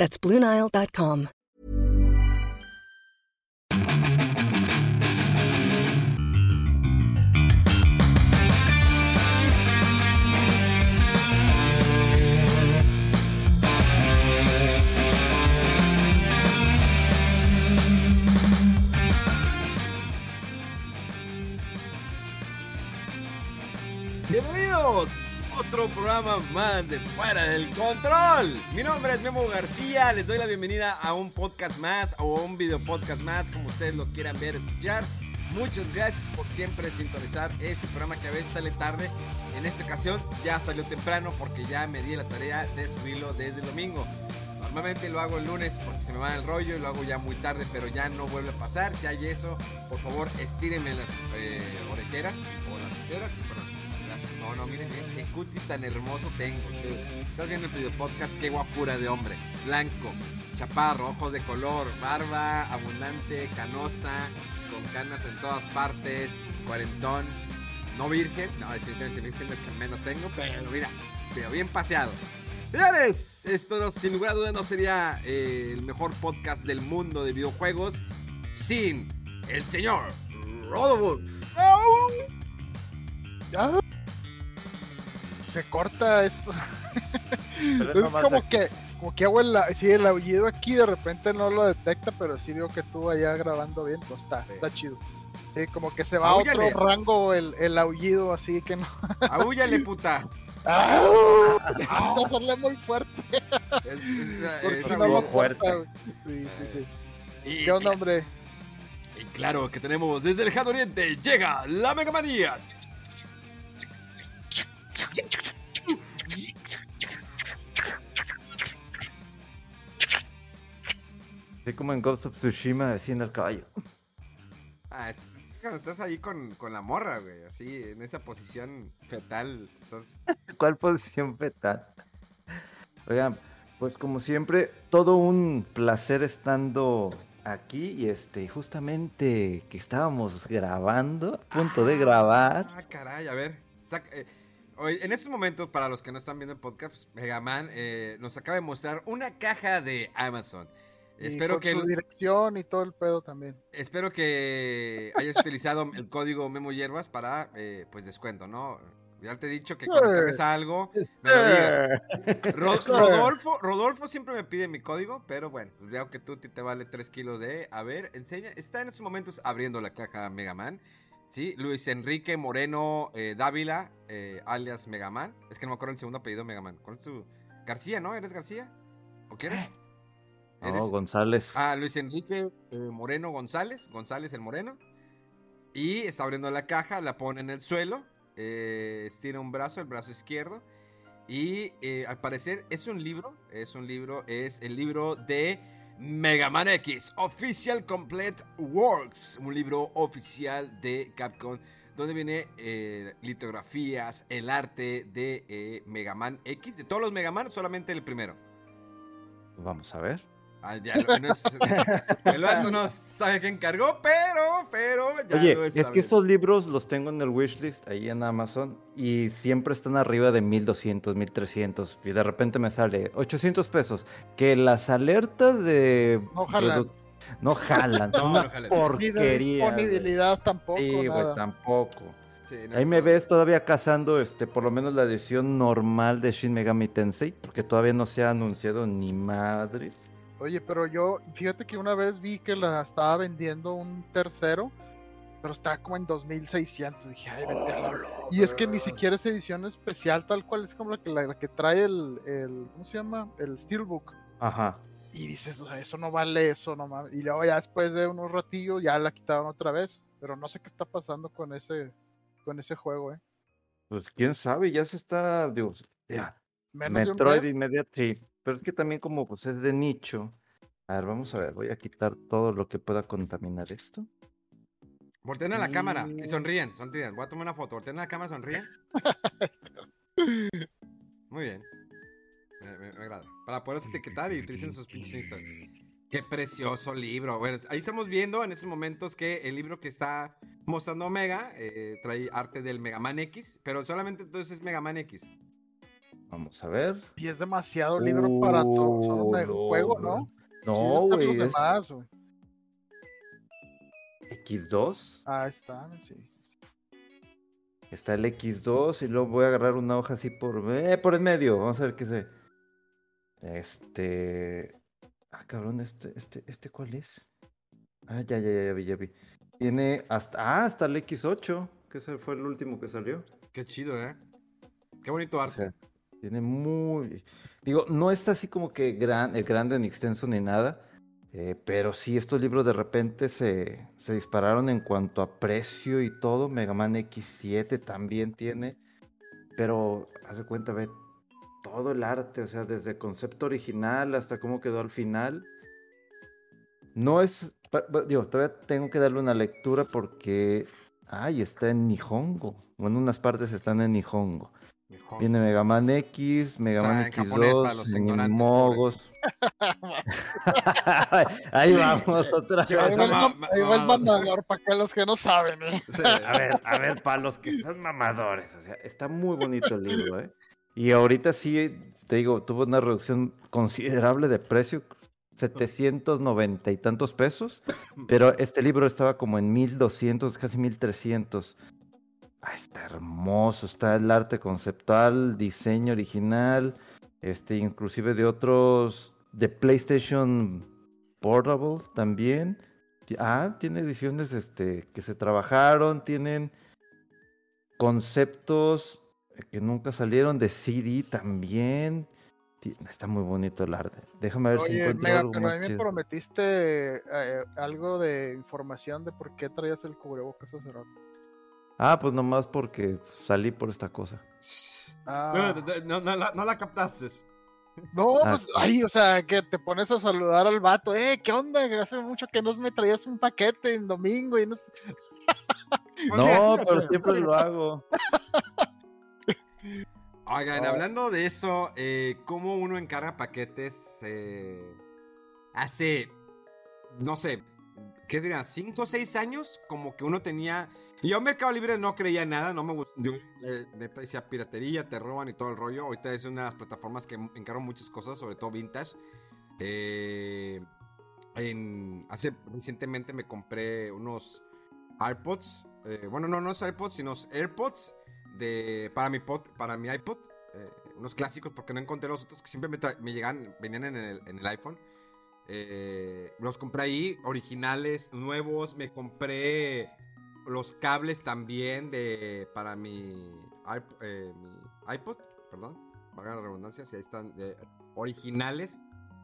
That's BlueNile.com. Bienvenidos otro programa más de Fuera del Control. Mi nombre es Memo García, les doy la bienvenida a un podcast más o a un video podcast más, como ustedes lo quieran ver, escuchar. Muchas gracias por siempre sintonizar este programa que a veces sale tarde. En esta ocasión ya salió temprano porque ya me di la tarea de subirlo desde el domingo. Normalmente lo hago el lunes porque se me va el rollo y lo hago ya muy tarde, pero ya no vuelve a pasar. Si hay eso, por favor, estírenme las eh, orejeras o las orejeras. No, no, miren, qué cutis tan hermoso tengo. Estás viendo el video podcast, qué guapura de hombre. Blanco, chaparro, ojos de color, barba abundante, canosa, con canas en todas partes, cuarentón, no virgen, no, definitivamente virgen es lo que menos tengo, pero mira, pero bien paseado. Señores, esto no- sin lugar a dudas no sería eh, el mejor podcast del mundo de videojuegos sin el señor Rodolfo. Ya. Se corta esto. Pero es nomás como aquí. que, como que hago el, sí, el aullido aquí, de repente no lo detecta, pero sí veo que tú allá grabando bien, pues está, Sí. está chido. Sí, como que se va a Áullale. otro rango el, el aullido, así que no. Ahúllale, puta. Hacerle muy fuerte. Es, es- es lo fuerte. corta. Sí, sí, sí. y, ¿Qué onda, hombre? y claro que tenemos desde el lejano oriente llega la Mega Así como en Ghost of Tsushima haciendo el caballo. Ah, es cuando estás ahí con, con la morra, güey, así en esa posición fetal. sos- ¿Cuál posición fetal? Oigan, pues como siempre, todo un placer estando aquí y este, justamente que estábamos grabando, a punto de grabar. Ah, caray, a ver. saca- eh, hoy- en estos momentos, para los que no están viendo el podcast, pues, Megaman eh, nos acaba de mostrar una caja de Amazon. Y Espero con que, su dirección y todo el pedo también. espero que hayas utilizado el código Memo Hierbas para pues pues descuento, ¿no? Ya te he dicho que cuando Sí. cargues algo, me lo digas. Rodolfo, Rodolfo siempre me pide mi código, pero bueno, pues veo que tú te vale 3 kilos de... A ver, enseña, está en estos momentos abriendo la caja Megaman. Sí, Luis Enrique Moreno eh, Dávila, eh, alias Megaman. Es que no me acuerdo el segundo apellido Megaman. ¿Cuál es tu...? García, ¿no? ¿Eres García? ¿O qué eres? No, ¿Eres- González. Ah, Luis Enrique eh, Moreno González, González el Moreno. Y está abriendo la caja, la pone en el suelo, eh, estira un brazo, el brazo izquierdo. Y eh, al parecer es un libro, es un libro, es el libro de Mega Man X, Official Complete Works, un libro oficial de Capcom, donde viene eh, litografías, el arte de Mega Man X, de todos los Mega Man, solamente el primero. Vamos a ver. Ah, ya, lo- no es- el vato no sabe quién cargó, pero, pero ya Oye, lo es que estos libros los tengo en el wishlist ahí en Amazon y siempre están arriba de 1200, 1300 y de repente me sale 800 pesos. Que las alertas de... No jalan. redu- No jalan, son No, una no jalan. De porquería. disponibilidad tampoco. Sí, güey, tampoco. Sí, no Ahí me ves todavía cazando, este, por lo menos la edición normal de Shin Megami Tensei, porque todavía no se ha anunciado ni madre. Oye, pero yo, fíjate que una vez vi que la estaba vendiendo un tercero, pero estaba como en 2600. Dije, ay, vete a la- Y es que ni siquiera es edición especial, tal cual es como la que, la, la que trae el, el, ¿cómo se llama? El Steelbook. Ajá. Y dices, o sea, eso no vale eso, no mames. Y luego ya después de unos ratillos ya la quitaron otra vez. Pero no sé qué está pasando con ese, con ese juego, eh. Pues quién sabe, ya se está, digo, ya, Menos de un Metroid mes. inmediato, sí. Pero es que también como pues es de nicho, A ver, vamos a ver, voy a quitar todo lo que pueda contaminar esto. Volteen a la cámara y sonríen, sonríen. Voy a tomar una foto. Volteen a la cámara, sonríen. Muy bien. Me, me- me agrada. Para poderlos etiquetar y utilicen sus pinches Instagram. Qué precioso libro. Bueno, ahí estamos viendo en estos momentos que el libro que está mostrando Omega eh, trae arte del Mega Man X, pero solamente entonces es Mega Man X. Vamos a ver. Y es demasiado libro para todo. Solo un Oh, juego, ¿no? No, güey, los es demás, güey. X2. Ah, está, sí. Está el X2 y luego voy a agarrar una hoja así por, eh, por el medio. Vamos a ver qué se. Este. Ah, cabrón, este, este, este, ¿cuál es? Ah, ya, ya, ya, ya vi, ya vi. Tiene hasta. Ah, hasta el X8, que ese fue el último que salió. Qué chido, ¿eh? Qué bonito O arte. sea, tiene muy. Digo, no está así como que gran, eh, grande ni extenso ni nada. eh, pero sí, estos libros de repente se, se dispararon en cuanto a precio y todo. Mega Man X7 también tiene. Pero, haz de cuenta, ve todo el arte, o sea, desde el concepto original hasta cómo quedó al final. No es. Digo, todavía tengo que darle una lectura porque. Ay, está en Nihongo. Bueno, unas partes están en Nihongo. Viene Mega Man X, Mega O sea, Man en japonés para los X2, ignorantes, Mogos. Ahí vamos otra vez. Ahí va el, mamador, para que los que no saben, ¿eh? Sí. A ver, a ver, para los que son mamadores, o sea, está muy bonito el libro, ¿eh? Y ahorita sí, te digo, tuvo una reducción considerable de precio, 790 y tantos pesos, pero este libro estaba como en 1200, casi 1300. Ah, está hermoso, está el arte conceptual, diseño original, este, inclusive de otros, de PlayStation Portable también. Ah, tiene ediciones este, que se trabajaron, tienen conceptos que nunca salieron de CD también. Está muy bonito el arte. Déjame ver si encuentro Mega, algo pero a mí me chido. prometiste eh, algo de información de por qué traías el cubrebocas rato. Ah, pues nomás porque salí por esta cosa. Ah, No, no, no la, no la captaste. no, Ah, pues, ay, o sea, que te pones a saludar al vato, eh, ¿qué onda? Hace mucho que no me traías un paquete en domingo y no sé. No, pero siempre lo hago. Oigan, Oh. hablando de eso, eh, ¿cómo uno encarga paquetes? eh, hace, no sé, ¿qué diría? ¿Cinco o seis años? Como que uno tenía... Yo en Mercado Libre no creía nada, no me gustó. Yo eh, decía piratería, te roban y todo el rollo. Ahorita es una de las plataformas que encargo muchas cosas, sobre todo vintage. Eh, en, hace recientemente me compré unos AirPods. eh, bueno, no, no es AirPods, sino AirPods de, para, mi pod, para mi iPod. eh, unos clásicos porque no encontré los otros que siempre me, llegan, venían en el, en iPhone. Los compré ahí, originales, nuevos. Me compré los cables también de, para eh, mi iPod, perdón, valga la redundancia, si ahí están eh, originales.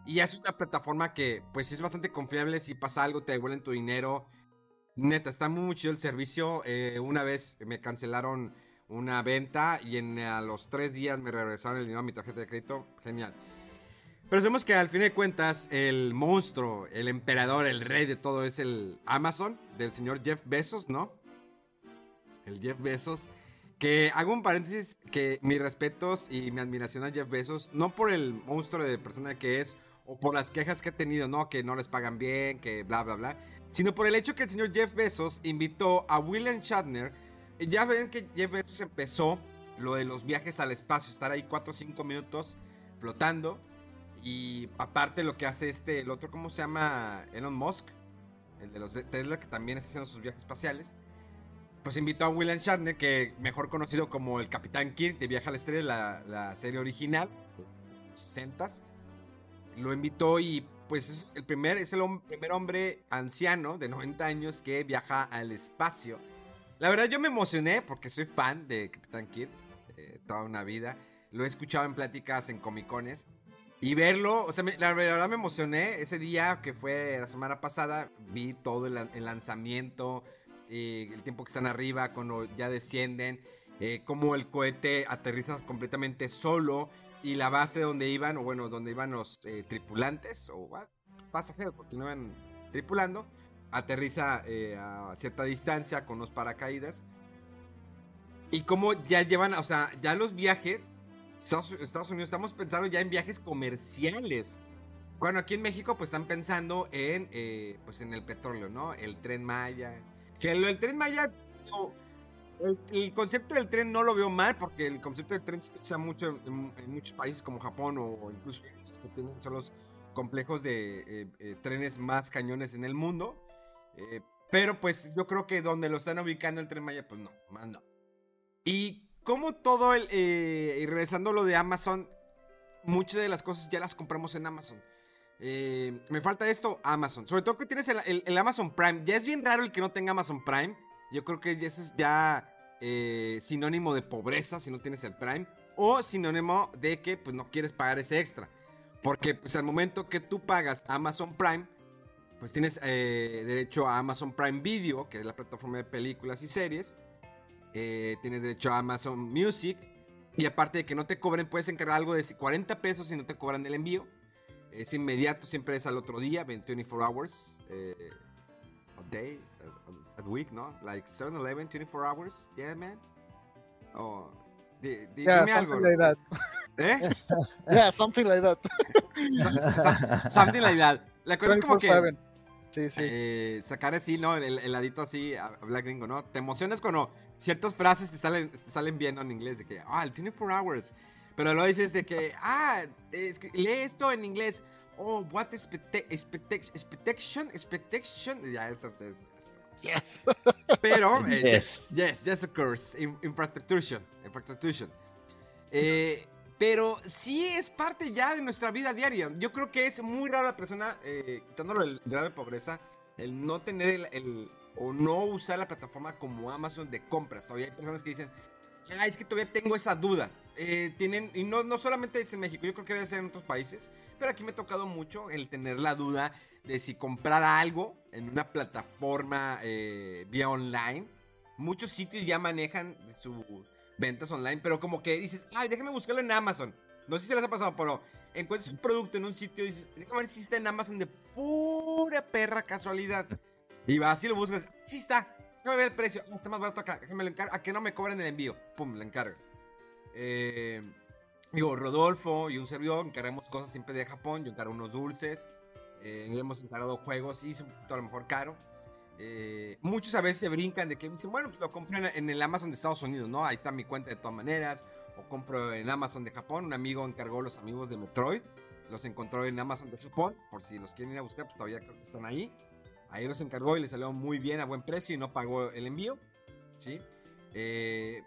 Y es una plataforma que, pues, es bastante confiable. Si pasa algo, te devuelven tu dinero. Neta, está muy chido el servicio. Eh, una vez me cancelaron una venta y en, a los tres días me regresaron el dinero a mi tarjeta de crédito. Genial. Pero sabemos que al fin de cuentas, el monstruo, el emperador, el rey de todo es el Amazon del señor Jeff Bezos, ¿no? El Jeff Bezos. Que hago un paréntesis que mis respetos y mi admiración a Jeff Bezos, no por el monstruo de persona que es o por las quejas que ha tenido, ¿no? Que no les pagan bien, que bla, bla, bla. Sino por el hecho que el señor Jeff Bezos invitó a William Shatner. Ya ven que Jeff Bezos empezó lo de los viajes al espacio, estar ahí 4 o 5 minutos flotando. Y aparte lo que hace este, el otro, ¿cómo se llama? Elon Musk, el de los de Tesla, que también está haciendo sus viajes espaciales. Pues invitó a William Shatner, que mejor conocido como el Capitán Kirk de Viaje a la Estrella, la, la serie original, los 60 Lo invitó y pues es el primer, es el hom- primer hombre anciano de 90 años que viaja al espacio. La verdad yo me emocioné porque soy fan de Capitán Kirk eh, toda una vida. Lo he escuchado en pláticas en comicones. Y verlo, o sea, la verdad me emocioné. Ese día que fue la semana pasada, vi todo el, lanzamiento, eh, el tiempo que están arriba, cuando ya descienden, eh, cómo el cohete aterriza completamente solo y la base donde iban, o bueno, donde iban los eh, tripulantes, o pasajeros, porque no iban tripulando, aterriza eh, a cierta distancia con los paracaídas. Y como ya llevan, o sea, ya los viajes, Estados, Estados Unidos, estamos pensando ya en viajes comerciales. Bueno, aquí en México pues están pensando en, eh, pues en el petróleo, ¿no? El tren Maya. Que del tren Maya, el, el concepto del tren no lo veo mal porque el concepto del tren se usa mucho en, en muchos países como Japón o, incluso que tienen son los complejos de eh, eh, trenes más cañones en el mundo. Eh, pero pues yo creo que donde lo están ubicando el tren Maya, pues no, más no. Y como todo el, eh, y regresando a lo de Amazon, muchas de las cosas ya las compramos en Amazon. Eh, me falta esto, Amazon. Sobre todo que tienes el, Amazon Prime. Ya es bien raro el que no tenga Amazon Prime. Yo creo que eso es ya eh, sinónimo de pobreza si no tienes el Prime. O sinónimo de que pues no quieres pagar ese extra. Porque pues al momento que tú pagas Amazon Prime, pues tienes derecho a Amazon Prime Video, que es la plataforma de películas y series. Eh, tienes derecho a Amazon Music. Y aparte de que no te cobren, puedes encargar algo de 40 pesos y no te cobran el envío. Es inmediato, siempre es al otro día, 24 hours. Eh, a day, a, a week, ¿no? Like 7-Eleven, 24 hours. Yeah, man. Oh, di- di- Yeah, dime algo. something like that. ¿Eh? Yeah, something like that. So- so- something like that. La cosa es como que 24/7. Sí, sí. eh, sacar así, ¿no? El, el ladito así, a- hablar gringo, ¿no? Te emocionas cuando ciertas frases te salen, te salen bien en inglés, de que, ah, el 24 hours. Pero luego dices de que, ah, es que lee esto en inglés. Oh, what expecta- expecta- expectation, expectation. Ya, esto es- esto. Yes. Pero, eh, Yes. yes, yes, yes, of course. In- infrastructure, infrastructure. Eh, pero sí es parte ya de nuestra vida diaria. Yo creo que es muy raro la persona, eh, quitándolo el grave pobreza, el no tener el, el- o no usar la plataforma como Amazon de compras. Todavía hay personas que dicen, "Ah, es que todavía tengo esa duda. Eh, tienen, y no, no solamente es en México, yo creo que debe ser en otros países, pero aquí me ha tocado mucho el tener la duda de si comprar algo en una plataforma eh, vía online. Muchos sitios ya manejan sus ventas online, pero como que dices, ay, déjame buscarlo en Amazon. No sé si se les ha pasado, pero encuentras un producto en un sitio y dices, déjame ver si está en Amazon de pura perra casualidad. Y vas y lo buscas, sí está, déjame ver el precio, está más barato acá, déjame lo encargo, a que no me cobren el envío, pum, lo encargas. Eh, digo, Rodolfo y un servidor encargamos cosas siempre de Japón, yo encargo unos dulces, eh, hemos encargado juegos, y a lo mejor caro. Eh, muchos a veces se brincan de que dicen, bueno, pues lo compré en el Amazon de Estados Unidos, ¿no? Ahí está mi cuenta de todas maneras. O compro en Amazon de Japón. Un amigo encargó los amigos de Metroid. Los encontró en Amazon de Japón. Por si los quieren ir a buscar, pues todavía creo que están ahí. Ahí los encargó y les salió muy bien a buen precio y no pagó el envío. ¿Sí? Eh,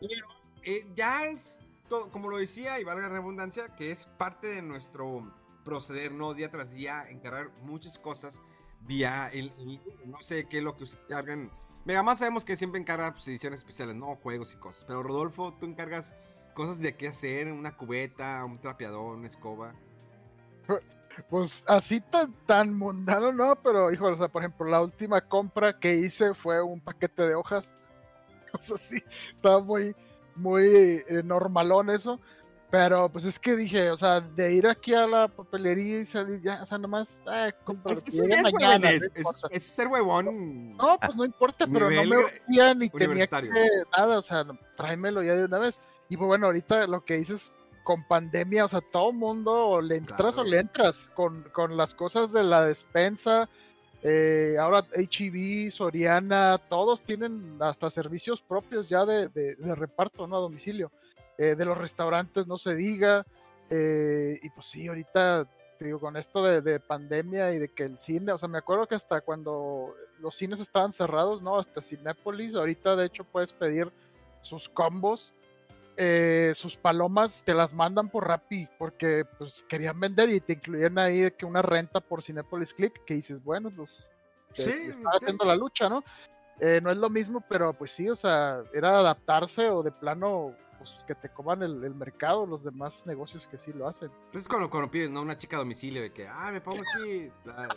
pero eh, ya es todo, como lo decía, y valga la redundancia, que es parte de nuestro proceder, ¿no? Día tras día, encargar muchas cosas vía el, el- no sé qué es lo que ustedes cargan. Mega más sabemos que siempre encarga pues, ediciones especiales, ¿no? Juegos y cosas. Pero Rodolfo, tú encargas cosas de qué hacer, una cubeta, un trapeador, una escoba. Pues así tan, tan mundano, ¿no? Pero, hijo, o sea, por ejemplo, la última compra que hice fue un paquete de hojas. O sea, sí, estaba muy, muy eh, normalón eso. Pero, pues es que dije, o sea, de ir aquí a la papelería y salir ya, o sea, nomás, eh, compra lo Es, es mañana, huevones, no es, es ser huevón. No, pues no importa, pero no me urgía ni tenía que nada, o sea, tráemelo ya de una vez. Y pues bueno, ahorita lo que dices con pandemia, o sea, todo mundo o le entras Claro. o le entras con, con las cosas de la despensa. eh, ahora HEB, Soriana, todos tienen hasta servicios propios ya de, de- de reparto, ¿no? A domicilio. Eh, de los restaurantes, no se diga. eh, y pues sí, ahorita te digo, con esto de, de pandemia y de que el cine, o sea, me acuerdo que hasta cuando los cines estaban cerrados, ¿no? Hasta Cinépolis, ahorita de hecho puedes pedir sus combos, eh, sus palomas te las mandan por Rappi, porque pues querían vender y te incluían ahí de que una renta por Cinépolis Click, que dices, bueno, pues Sí, están haciendo la lucha, ¿no? Eh, no es lo mismo, pero pues sí, o sea, era adaptarse o de plano, pues que te coman el, el mercado, los demás negocios que sí lo hacen. Entonces cuando, cuando pides, ¿no? Una chica a domicilio de que, ah, me pongo aquí. la-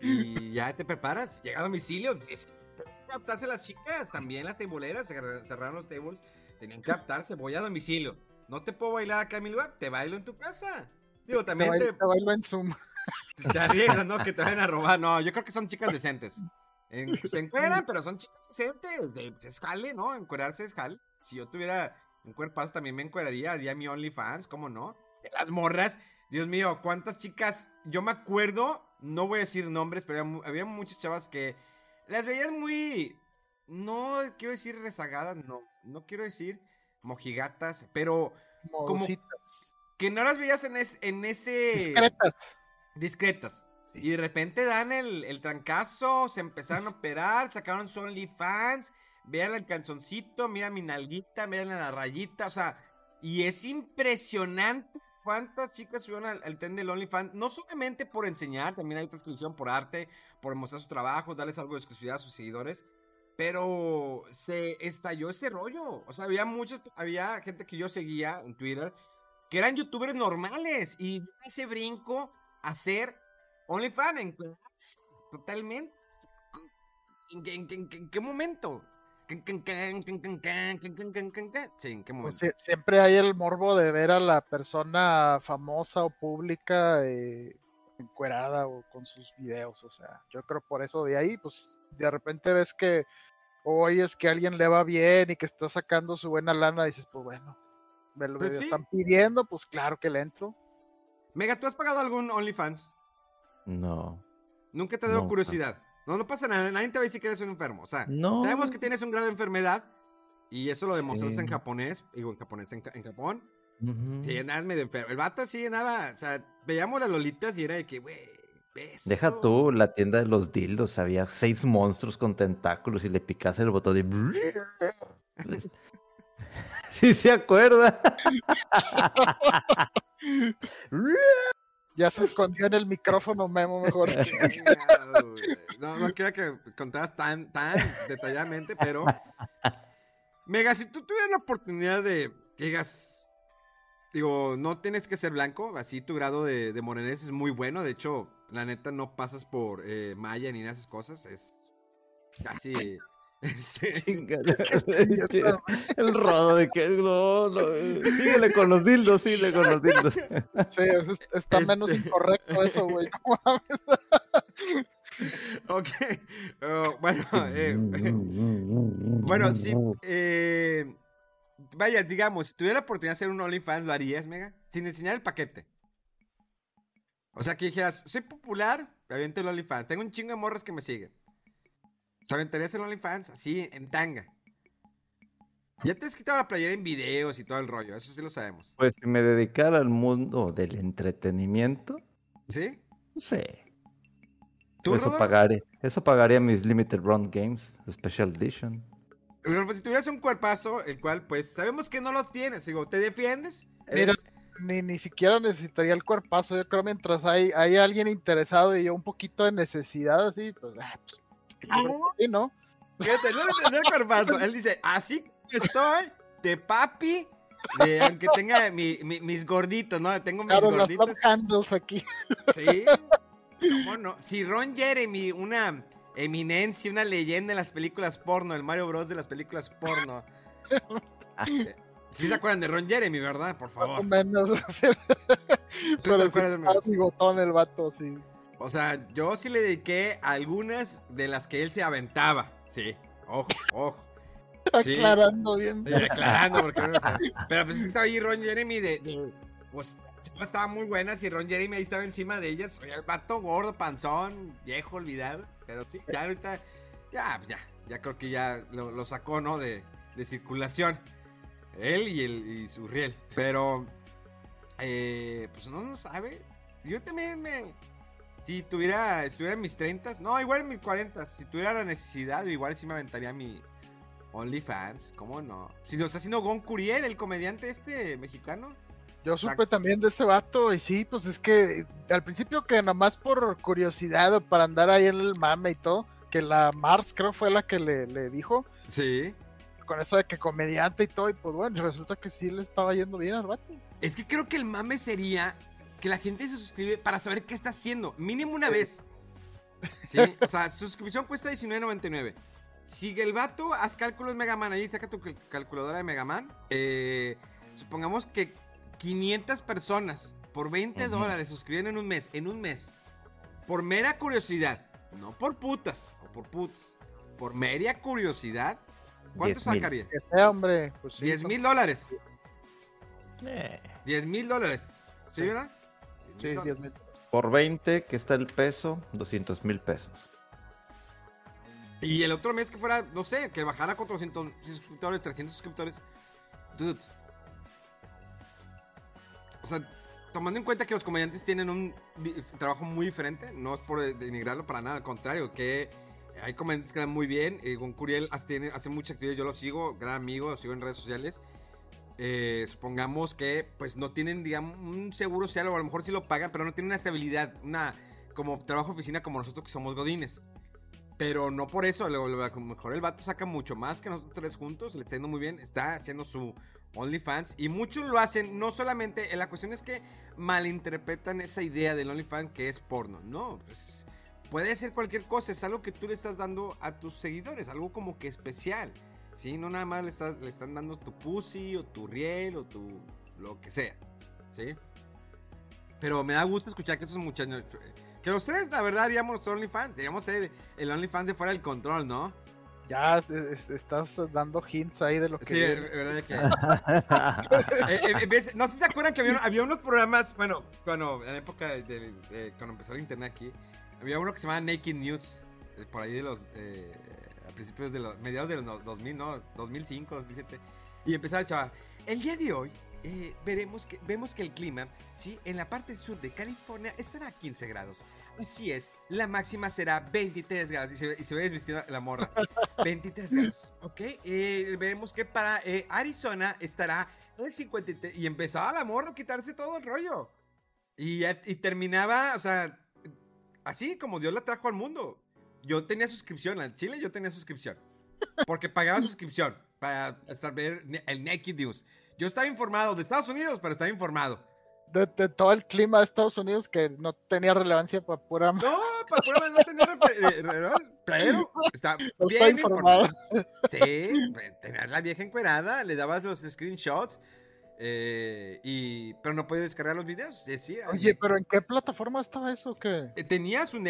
y ya te preparas, llega a domicilio. Es, las chicas, también las teboleras, cerra- cerraron los tables, tenían que adaptarse, voy a domicilio. No te puedo bailar acá en mi lugar, te bailo en tu casa. Digo, Te también bailo, te, te bailo en Zoom. Te arriesgas, ¿no? Que te vayan a robar. No, yo creo que son chicas decentes. En- se encueran, pero son chicas decentes. De, es jale, ¿no? Encuerarse es jale. Si yo tuviera un cuerpazo, también me encueraría. Haría mi OnlyFans, ¿cómo no? De las morras. Dios mío, ¿cuántas chicas? Yo me acuerdo, no voy a decir nombres, pero había, había muchas chavas que las veías muy. No quiero decir rezagadas, no. No quiero decir mojigatas, pero Modositas. que no las veías en, es- en ese Discretas. discretas. Y de repente dan el, el trancazo, se empezaron a operar, sacaron su OnlyFans, vean el canzoncito, mira mi nalguita, miren la rayita, o sea, y es impresionante cuántas chicas subieron al, al tren del OnlyFans, no solamente por enseñar, también hay otra exclusión por arte, por mostrar su trabajo, darles algo de exclusividad a sus seguidores. Pero se estalló ese rollo. O sea, había muchos, había gente que yo seguía en Twitter que eran youtubers normales y ese brinco a ser OnlyFans en totalmente. ¿En qué, en qué- en qué- en qué momento? Sí, ¿en qué Pues momento? sie- siempre hay el morbo de ver a la persona famosa o pública eh, encuerada o con sus videos. O sea, yo creo por eso de ahí, pues de repente ves que oyes que a alguien le va bien y que está sacando su buena lana, dices, pues bueno, me lo Pues me sí. están pidiendo, pues claro que le entro. Mega, ¿tú has pagado algún OnlyFans? No. Nunca te dio No, curiosidad. No, no pasa nada. Nadie te va a decir que eres un enfermo. O sea, No. sabemos que tienes un grado de enfermedad. Y eso lo demostraste Sí. en japonés. Digo, en japonés, en, en Japón. Ujú. Sí, andabas medio enfermo. El vato sí andaba. O sea, veíamos las lolitas y era de que, güey, beso. Deja tú la tienda de los dildos. Había seis monstruos con tentáculos y le picas el botón de. Sí se acuerda. Ya se escondió en el micrófono, Memo, mejor. No, no quiero que contaras tan, tan detalladamente, pero. Mega, si tú tuvieras la oportunidad de que digas. Digo, no tienes que ser blanco, así tu grado de, de morenés es muy bueno. De hecho, la neta no pasas por eh, maya ni esas cosas. Es casi. este. El rodo de que no, no, síguele con los dildos, síguele con los dildos. Sí, es- está menos Este- incorrecto eso, güey. ok. oh, bueno, eh, Bueno, sí. eh, vaya, digamos, si tuviera la oportunidad de hacer un OnlyFans, ¿lo harías, Mega? Sin enseñar el paquete. O sea, que dijeras, soy popular, me aviento el OnlyFans. Tengo un chingo de morras que me siguen. ¿Se aventarías el OnlyFans? Así, en tanga. Ya te has quitado la playera en videos y todo el rollo, eso sí lo sabemos. Pues si me dedicara al mundo del entretenimiento, ¿Sí? no sé. ¿Tú, Eso eso pagaría mis Limited Run Games Special Edition. Pero, pues, si tuvieras un cuerpazo, el cual, pues, sabemos que no lo tienes, digo, ¿te defiendes? Mira, Eres- ni, ni siquiera necesitaría el cuerpazo. Yo creo mientras hay, hay alguien interesado y yo un poquito de necesidad, así, pues, ah, pues, sí, ¿no? Fíjate, no le pensé el cuerpazo. Él dice, así estoy, de papi, de, aunque tenga mi- mi- mis gorditos, ¿no? Tengo mis Claro, gorditos. love handles aquí. Sí. ¿Cómo no? Si Ron Jeremy, una eminencia, una leyenda en las películas porno, el Mario Bros. de las películas porno. eh, Sí se acuerdan de Ron Jeremy, ¿verdad? Por Más o favor. menos. ¿Tú te Pero sí, de estaba bigotón el vato, sí. O sea, yo sí le dediqué a algunas de las que él se aventaba. Sí, ojo, ojo. Sí. Aclarando bien. Aclarando, porque no lo sabe. Pero pues estaba ahí Ron Jeremy de. de- pues estaba muy buenas y Ron Jeremy ahí estaba encima de ellas. Oye, el vato gordo, panzón, viejo, olvidado. Pero sí, ya ahorita. Ya, ya. Ya creo que ya lo, sacó, ¿no? De, de circulación. Él y, el, y su riel. Pero. eh, pues no lo sabe. Yo también me. Si tuviera. Estuviera en mis 30 No, igual en mis 40 Si tuviera la necesidad, igual sí me aventaría mi. OnlyFans, ¿cómo no? Si lo está haciendo Gon Curiel, el comediante este mexicano. Yo supe también de ese vato y sí, pues es que al principio que nada más por curiosidad o para andar ahí en el mame y todo, que la Mars creo fue la que le, le dijo, Sí. con eso de que comediante y todo, y pues bueno, resulta que sí le estaba yendo bien al vato. Es que creo que el mame sería que la gente se suscribe para saber qué está haciendo. Mínimo una vez. Sí. O sea, su suscripción cuesta $19.99. Sigue el vato, haz cálculos Megaman ahí, saca tu cal- calculadora de Megaman. Eh, supongamos que 500 personas por 20 Ujú. dólares suscribir en un mes, en un mes, por mera curiosidad, no por putas o por putos, por mera curiosidad, ¿cuánto 10,000. sacaría? Que sea, hombre. Pues sí, 10 son- mil dólares. Eh, 10 mil dólares. ¿Sí, Sí. verdad? Sí, 10,000 10 mil. Por 20, que está el peso, 200 mil pesos. Y el otro mes que fuera, no sé, que bajara 400 suscriptores, 300 suscriptores. Dude. Sea, tomando en cuenta que los comediantes tienen un trabajo muy diferente, no es por de- denigrarlo para nada, al contrario, que hay comediantes que dan muy bien. Eh, con Curiel hace, hace mucha actividad, yo lo sigo, gran amigo, lo sigo en redes sociales. Eh, supongamos que pues no tienen, digamos, un seguro social o a lo mejor sí lo pagan, pero no tienen una estabilidad, una como trabajo oficina como nosotros que somos godines. Pero no por eso, a lo mejor el vato saca mucho más que nosotros tres juntos, le está yendo muy bien, está haciendo su OnlyFans y muchos lo hacen, no solamente, la cuestión es que malinterpretan esa idea del OnlyFans que es porno, no, pues, puede ser cualquier cosa, es algo que tú le estás dando a tus seguidores, algo como que especial, ¿sí? No nada más le, están dando tu pussy o tu riel o tu lo que sea, ¿sí? Pero me da gusto escuchar que esos muchachos, que los tres, la verdad, haríamos OnlyFans, diríamos el, el OnlyFans de fuera del control, ¿no? Ya es- es- estás dando hints ahí de lo que. Sí, viene. verdad que... Eh, eh, ves, no sé si se acuerdan que había, había unos programas, bueno, cuando en la época de, de- de- cuando empezó el internet aquí, había uno que se llamaba Naked News, eh, por ahí de los, eh, a principios de los, mediados de los no- 2000, ¿no? 2005, 2007, y empezaba el chaval, el día de hoy eh, veremos que, vemos que el clima, sí, en la parte sur de California estará a 15 grados. Así es, la máxima será 23 grados, y se, ve- y se ve desvestida la morra. 23 grados, ¿ok? Eh, veremos que para eh, Arizona estará en 53. Y empezaba la morra a quitarse todo el rollo. Y, y terminaba, o sea, así como Dios la trajo al mundo. Yo tenía suscripción, en Chile yo tenía suscripción. Porque pagaba suscripción para estar ver el Naked News. Yo estaba informado de Estados Unidos, pero estaba informado. De, de todo el clima de Estados Unidos que no tenía relevancia para pura. No, para pruebas no tenía refer- eh, pero está No bien informado. informado. Sí, pues, tenías la vieja encuerada, le dabas los screenshots, eh, y, pero no puedes descargar los videos. Oye, pero ¿en qué plataforma estaba eso? que Eh, Tenías un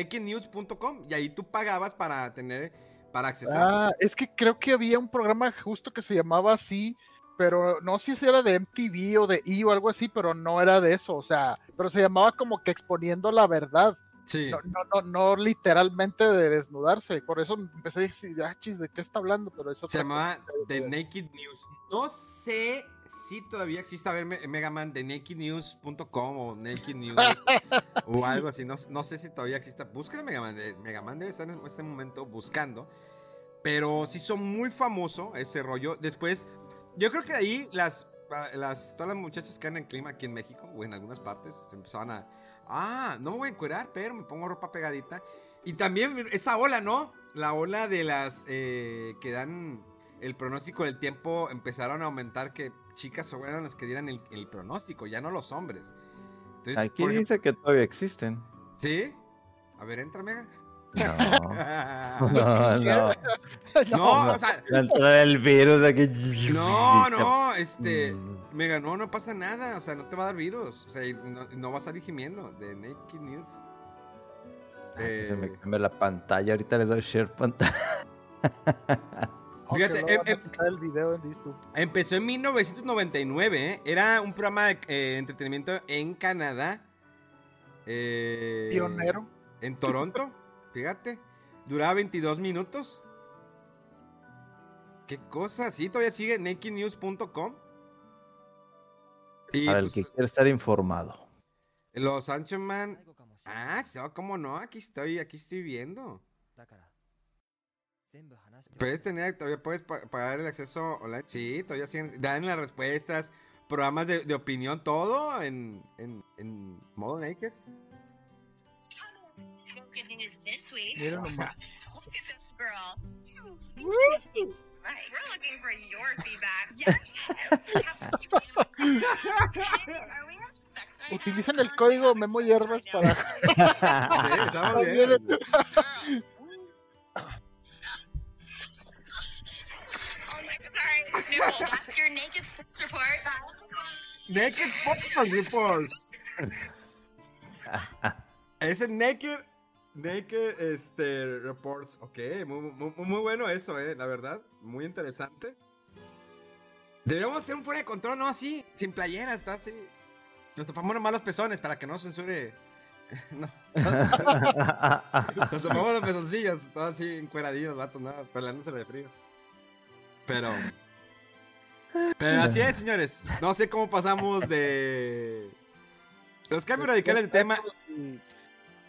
y ahí tú pagabas para tener, para accesar. Ah, es que creo que había un programa justo que se llamaba así, pero no sé si era de MTV o de E o algo así, pero no era de eso, o sea, pero se llamaba como que exponiendo la verdad, sí. no, no, no, no literalmente de desnudarse, por eso empecé a decir, ah, chis, ¿de qué está hablando? Pero eso Se llamaba The Naked News. No sé si todavía existe, a ver, Me- Megaman, de nakednews.com o Naked News o algo así. No, no sé si todavía existe. Búscale Megaman. de- Megaman debe estar en este momento buscando. Pero sí son muy famoso ese rollo. Después, yo creo que ahí las, las, todas las muchachas que andan en clima aquí en México o en algunas partes empezaban a. Ah, no me voy a encuerar, pero me pongo ropa pegadita. Y también esa ola, ¿no? La ola de las eh, que dan el pronóstico del tiempo empezaron a aumentar que chicas eran las que dieran el, el pronóstico, ya no los hombres. Entonces, Aquí ejemplo- dice que todavía existen. ¿Sí? A ver, entra, Mega. No, no, no. no, o sea, el virus aquí. no, no, este, Mm. Mega, no, no pasa nada, o sea, no te va a dar virus, o sea, no, y no va a salir gimiendo de Naked News. Ay, que se me Eh, cambia la pantalla. Ahorita le doy share pantalla. Fíjate, Fíjate, em- em- el video en YouTube. Empezó en 1999, ¿eh? Era un programa de eh, entretenimiento en Canadá. eh, Pionero. En Toronto, fíjate. Duraba 22 minutos. ¿Qué cosa? Sí, todavía sigue nakednews.com. Para el pues, que quiera estar informado. los Anchorman. Ah, sí, oh, ¿cómo no? Aquí estoy, aquí estoy viendo. Puedes tener, todavía puedes pa- pagar el acceso online. Sí, todavía siguen, dan las respuestas, programas de, de opinión, todo en, en, en modo naked. Good news this week. Miren nomás. Look at this girl. Speaking of things, right. We're looking for your feedback. Yes. Are we expecting- Utilicen el código Memo Hierbas para. Sí, bien. Oh that's your naked sports report. Naked Sports Report. Ese Naked, Naked este, Reports. Ok, muy, muy, bueno eso, eh, la verdad. Muy interesante. Deberíamos hacer un fuera de control, ¿no? Así, sin playera, está así. Nos topamos nomás los pezones para que no censure. no. Nos topamos los pezoncillos, todos así encueradillos, vatos, nada, pelándose de frío. Pero. Pero así es, señores. No sé cómo pasamos de. Los cambios radicales de tema.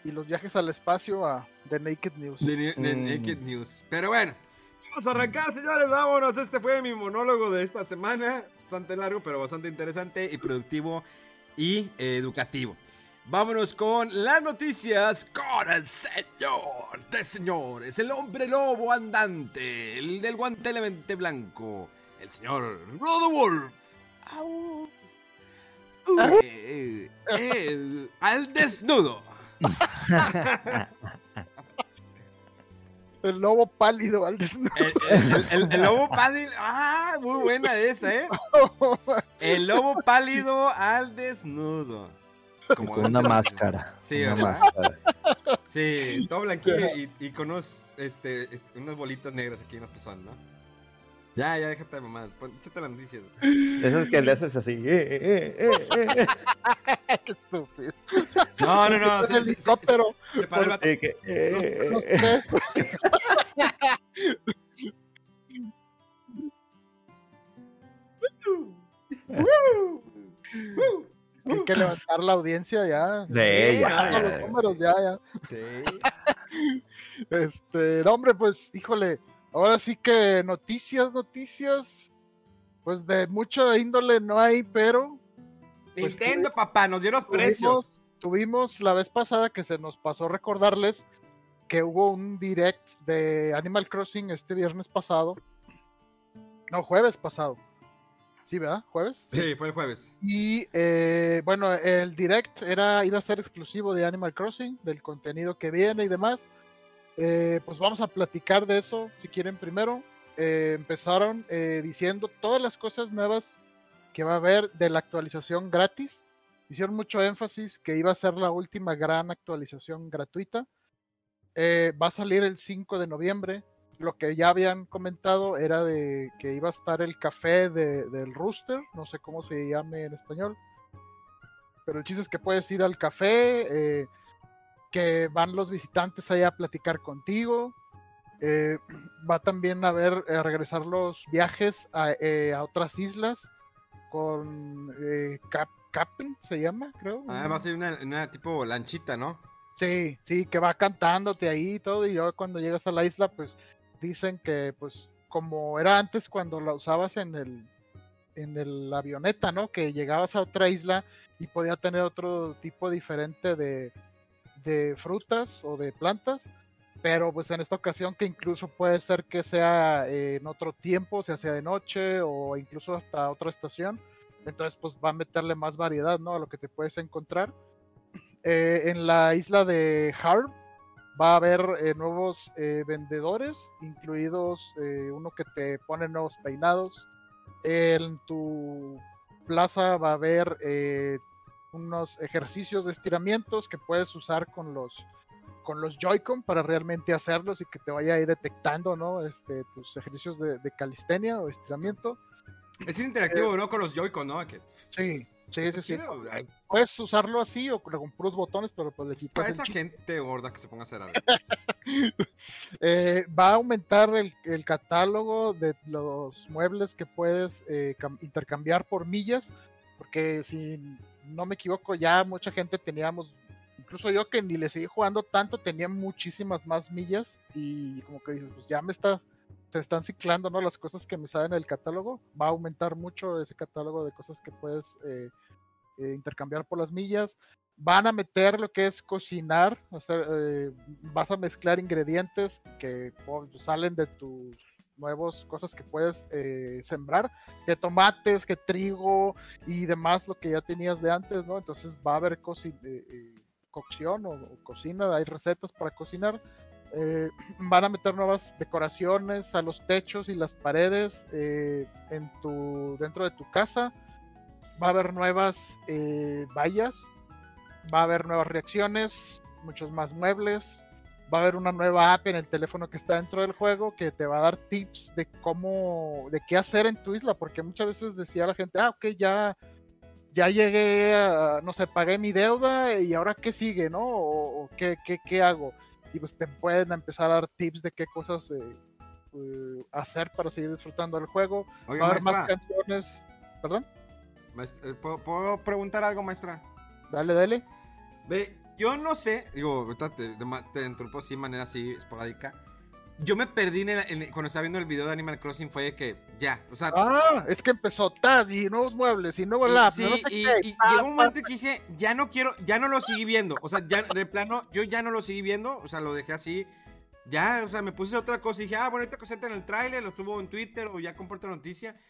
Y, los viajes al espacio a The Naked News. De, de Mm. Naked News. Pero bueno, vamos a arrancar, señores. Vámonos. Este fue mi monólogo de esta semana. Bastante largo, pero bastante interesante y productivo y eh, educativo. Vámonos con las noticias con el señor de señores, el hombre lobo andante, el del guante elemente blanco, el señor Rodowolf. Au. Eh, eh, al desnudo. El lobo pálido al desnudo. El, el- el- el lobo pálido. Ah, muy buena esa, ¿eh? El lobo pálido al desnudo. Como Con una máscara. Sí, una máscara. Sí, todo blanquillo y, y con unos, este, este, unas bolitas negras aquí en los pezones, ¿no? Ya, ya, déjate de mamás. Échate las noticias. Eso es que le haces así. eh, eh, eh, eh, eh. Qué estúpido. No, no, no. El Se, se- se- helicóptero. se para el. Eh, que- eh, Los tres. Hay que levantar la audiencia ya. Sí, Sí, ya, ya, los números ya, ya. Sí. Este, no, hombre, pues, híjole, ahora sí que noticias, noticias, pues de mucha índole no hay, pero Pues Nintendo, papá, nos dio los precios. tuvimos, tuvimos la vez pasada que se nos pasó recordarles que hubo un direct de Animal Crossing este viernes pasado. No, jueves pasado. Sí, ¿verdad? ¿Jueves? Sí, fue el jueves. Y eh, bueno, el direct era, iba a ser exclusivo de Animal Crossing, del contenido que viene y demás. Eh, pues vamos a platicar de eso, si quieren primero. Eh, empezaron eh, diciendo todas las cosas nuevas que va a haber de la actualización gratis. Hicieron mucho énfasis que iba a ser la última gran actualización gratuita. Eh, va a salir el 5 de noviembre. Lo que ya habían comentado era de que iba a estar el café de- del Rooster, no sé cómo se llame en español. Pero el chiste es que puedes ir al café, eh, que van los visitantes allá a platicar contigo. eh, va también a ver, regresar los viajes a otras islas con eh, Cap Cap'n, se llama, creo. Ah, va a ser una, una tipo lanchita, ¿no? Sí, sí, que va cantándote ahí y todo, y luego cuando llegas a la isla, pues dicen que, pues, como era antes cuando la usabas en el, en el avioneta, ¿no? Que llegabas a otra isla y podía tener otro tipo diferente de, de frutas o de plantas, pero pues en esta ocasión que incluso puede ser que sea en otro tiempo, sea sea de noche o incluso hasta otra estación, entonces pues va a meterle más variedad, ¿no? A lo que te puedes encontrar. Eh, en la isla de Harb va a haber eh, nuevos eh, vendedores, incluidos uno que te pone nuevos peinados. En tu plaza va a haber unos ejercicios de estiramientos que puedes usar con los con los Joy-Con para realmente hacerlos y que te vaya ahí detectando, ¿no? Este, tus ejercicios de, de calistenia o estiramiento. Es interactivo, ¿no? Con los Joy-Con, ¿no? Que, Sí, sí, sí, sí. Puedes usarlo así o con puros botones, pero pues le quitas Para esa chip. gente gorda que se ponga a hacer algo. Eh, va a aumentar el, el catálogo de los muebles que puedes eh, cam- intercambiar por millas, porque si no me equivoco, ya mucha gente teníamos, incluso yo que ni le seguí jugando tanto, tenía muchísimas más millas y como que dices, pues ya me está, se están ciclando ¿no? las cosas que me salen en el catálogo, va a aumentar mucho ese catálogo de cosas que puedes eh, eh, intercambiar por las millas van a meter lo que es cocinar, o sea, eh, vas a mezclar ingredientes que po- salen de tus nuevos cosas que puedes sembrar, de tomates, que trigo y demás, lo que ya tenías de antes, ¿no? Entonces va a haber eh, cocción o, cocina, hay recetas para cocinar. Eh, van a meter nuevas decoraciones a los techos y las paredes eh, en tu, dentro de tu casa. Va a haber nuevas eh, vallas va a haber nuevas reacciones, muchos más muebles, va a haber una nueva app en el teléfono que está dentro del juego que te va a dar tips de cómo, de qué hacer en tu isla, porque muchas veces decía la gente, ah, ok, ya, ya llegué, a, no sé, pagué mi deuda y ahora qué sigue, ¿no? O, o qué, qué, qué hago. Y pues te pueden empezar a dar tips de qué cosas eh, eh, hacer para seguir disfrutando del juego. Oiga, va a haber más canciones. Perdón, maestra, eh, ¿puedo, puedo preguntar algo, maestra? dale, dale. Ve, yo no sé, digo, ahorita te, te interrumpo así de manera así esporádica. Yo me perdí en el- en el- cuando estaba viendo el video de Animal Crossing, fue de que ya, o sea, Ah, es que empezó Taz y nuevos muebles y nuevo sí, no sé y- qué. y llegó un momento que dije, ya no quiero, ya no lo seguí viendo, o sea, ya de plano, yo ya no lo seguí viendo, o sea, lo dejé así, ya, o sea, me puse otra cosa y dije, ah, bueno, esta cosita en el tráiler, lo subo en Twitter o ya comparto la noticia,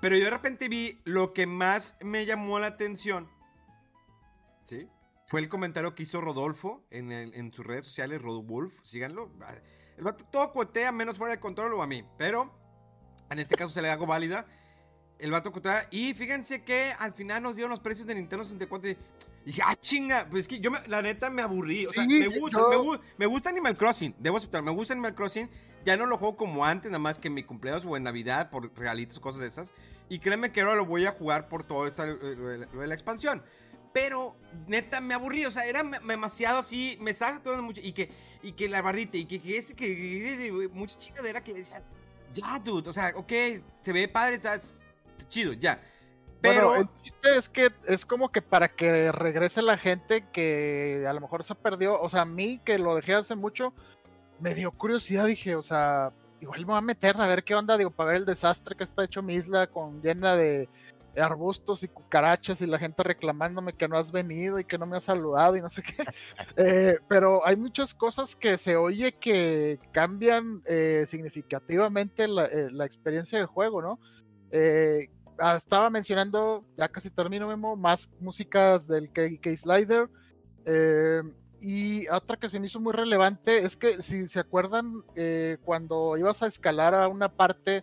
pero yo de repente vi lo que más me llamó la atención, ¿sí? Fue el comentario que hizo Rodolfo en, el- en sus redes sociales, Rodolf, síganlo. El vato todo cotea menos fuera de control o a mí, pero en este caso se le hago válida. El vato cotea y fíjense que al final nos dieron los precios de Nintendo 64 y dije, ah, chinga, pues es que yo me- la neta me aburrí, o sea, Sí, me gusta, yo- me, gu- me gusta Animal Crossing, debo aceptar, me gusta Animal Crossing, ya no lo juego como antes, nada más que en mi cumpleaños o en Navidad por regalitos, cosas de esas. Y créeme que ahora lo voy a jugar por todo esto eh, la expansión. Pero neta me aburrí, o sea, era demasiado así, me estaba saturando mucho. Y que, y que la bardita, y que, que ese, que, que- que- mucha chingadera que decía, ya, dude, o sea, ok, se ve padre, está, está chido, ya. Pero, Bueno, el chiste es que es como que para que regrese la gente que a lo mejor se perdió, o sea, a mí que lo dejé hace mucho, me dio curiosidad, dije, o sea, igual me voy a meter a ver qué onda, digo, para ver el desastre que está hecho mi isla con llena de arbustos y cucarachas y la gente reclamándome que no has venido y que no me has saludado y no sé qué. Eh, pero hay muchas cosas que se oye que cambian eh, significativamente la, eh, la experiencia de juego, ¿no? Ah, estaba mencionando, ya casi termino, Memo, más músicas del KK Slider. y otra que se me hizo muy relevante es que, si se acuerdan, cuando ibas a escalar a una parte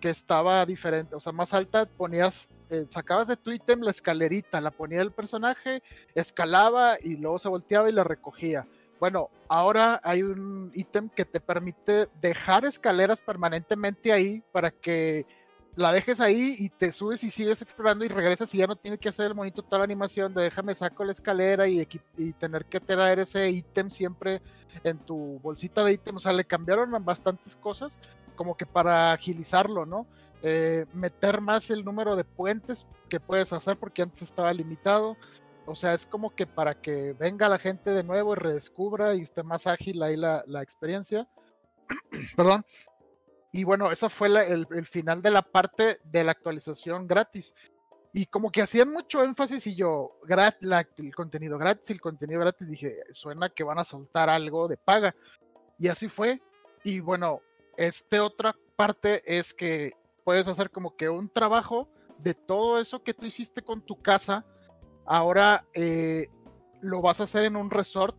que estaba diferente, o sea, más alta, ponías, eh, sacabas de tu ítem la escalerita, la ponía el personaje, escalaba y luego se volteaba y la recogía. Bueno, ahora hay un ítem que te permite dejar escaleras permanentemente ahí para que la dejes ahí y te subes y sigues explorando y regresas y ya no tienes que hacer el monito toda la animación de déjame saco la escalera y, tener que traer ese ítem siempre en tu bolsita de ítem. O sea, le cambiaron bastantes cosas como que para agilizarlo, ¿no? Eh, meter más el número de puentes que puedes hacer porque antes estaba limitado. O sea, es como que para que venga la gente de nuevo y redescubra y esté más ágil ahí la, la experiencia. Perdón. Y bueno, esa fue el, el final de la parte de la actualización gratis. Y como que hacían mucho énfasis y yo, grat, el contenido gratis, el contenido gratis, dije, suena que van a soltar algo de paga. Y así fue. Y bueno, este otra parte es que puedes hacer como que un trabajo de todo eso que tú hiciste con tu casa. Ahora eh, lo vas a hacer en un resort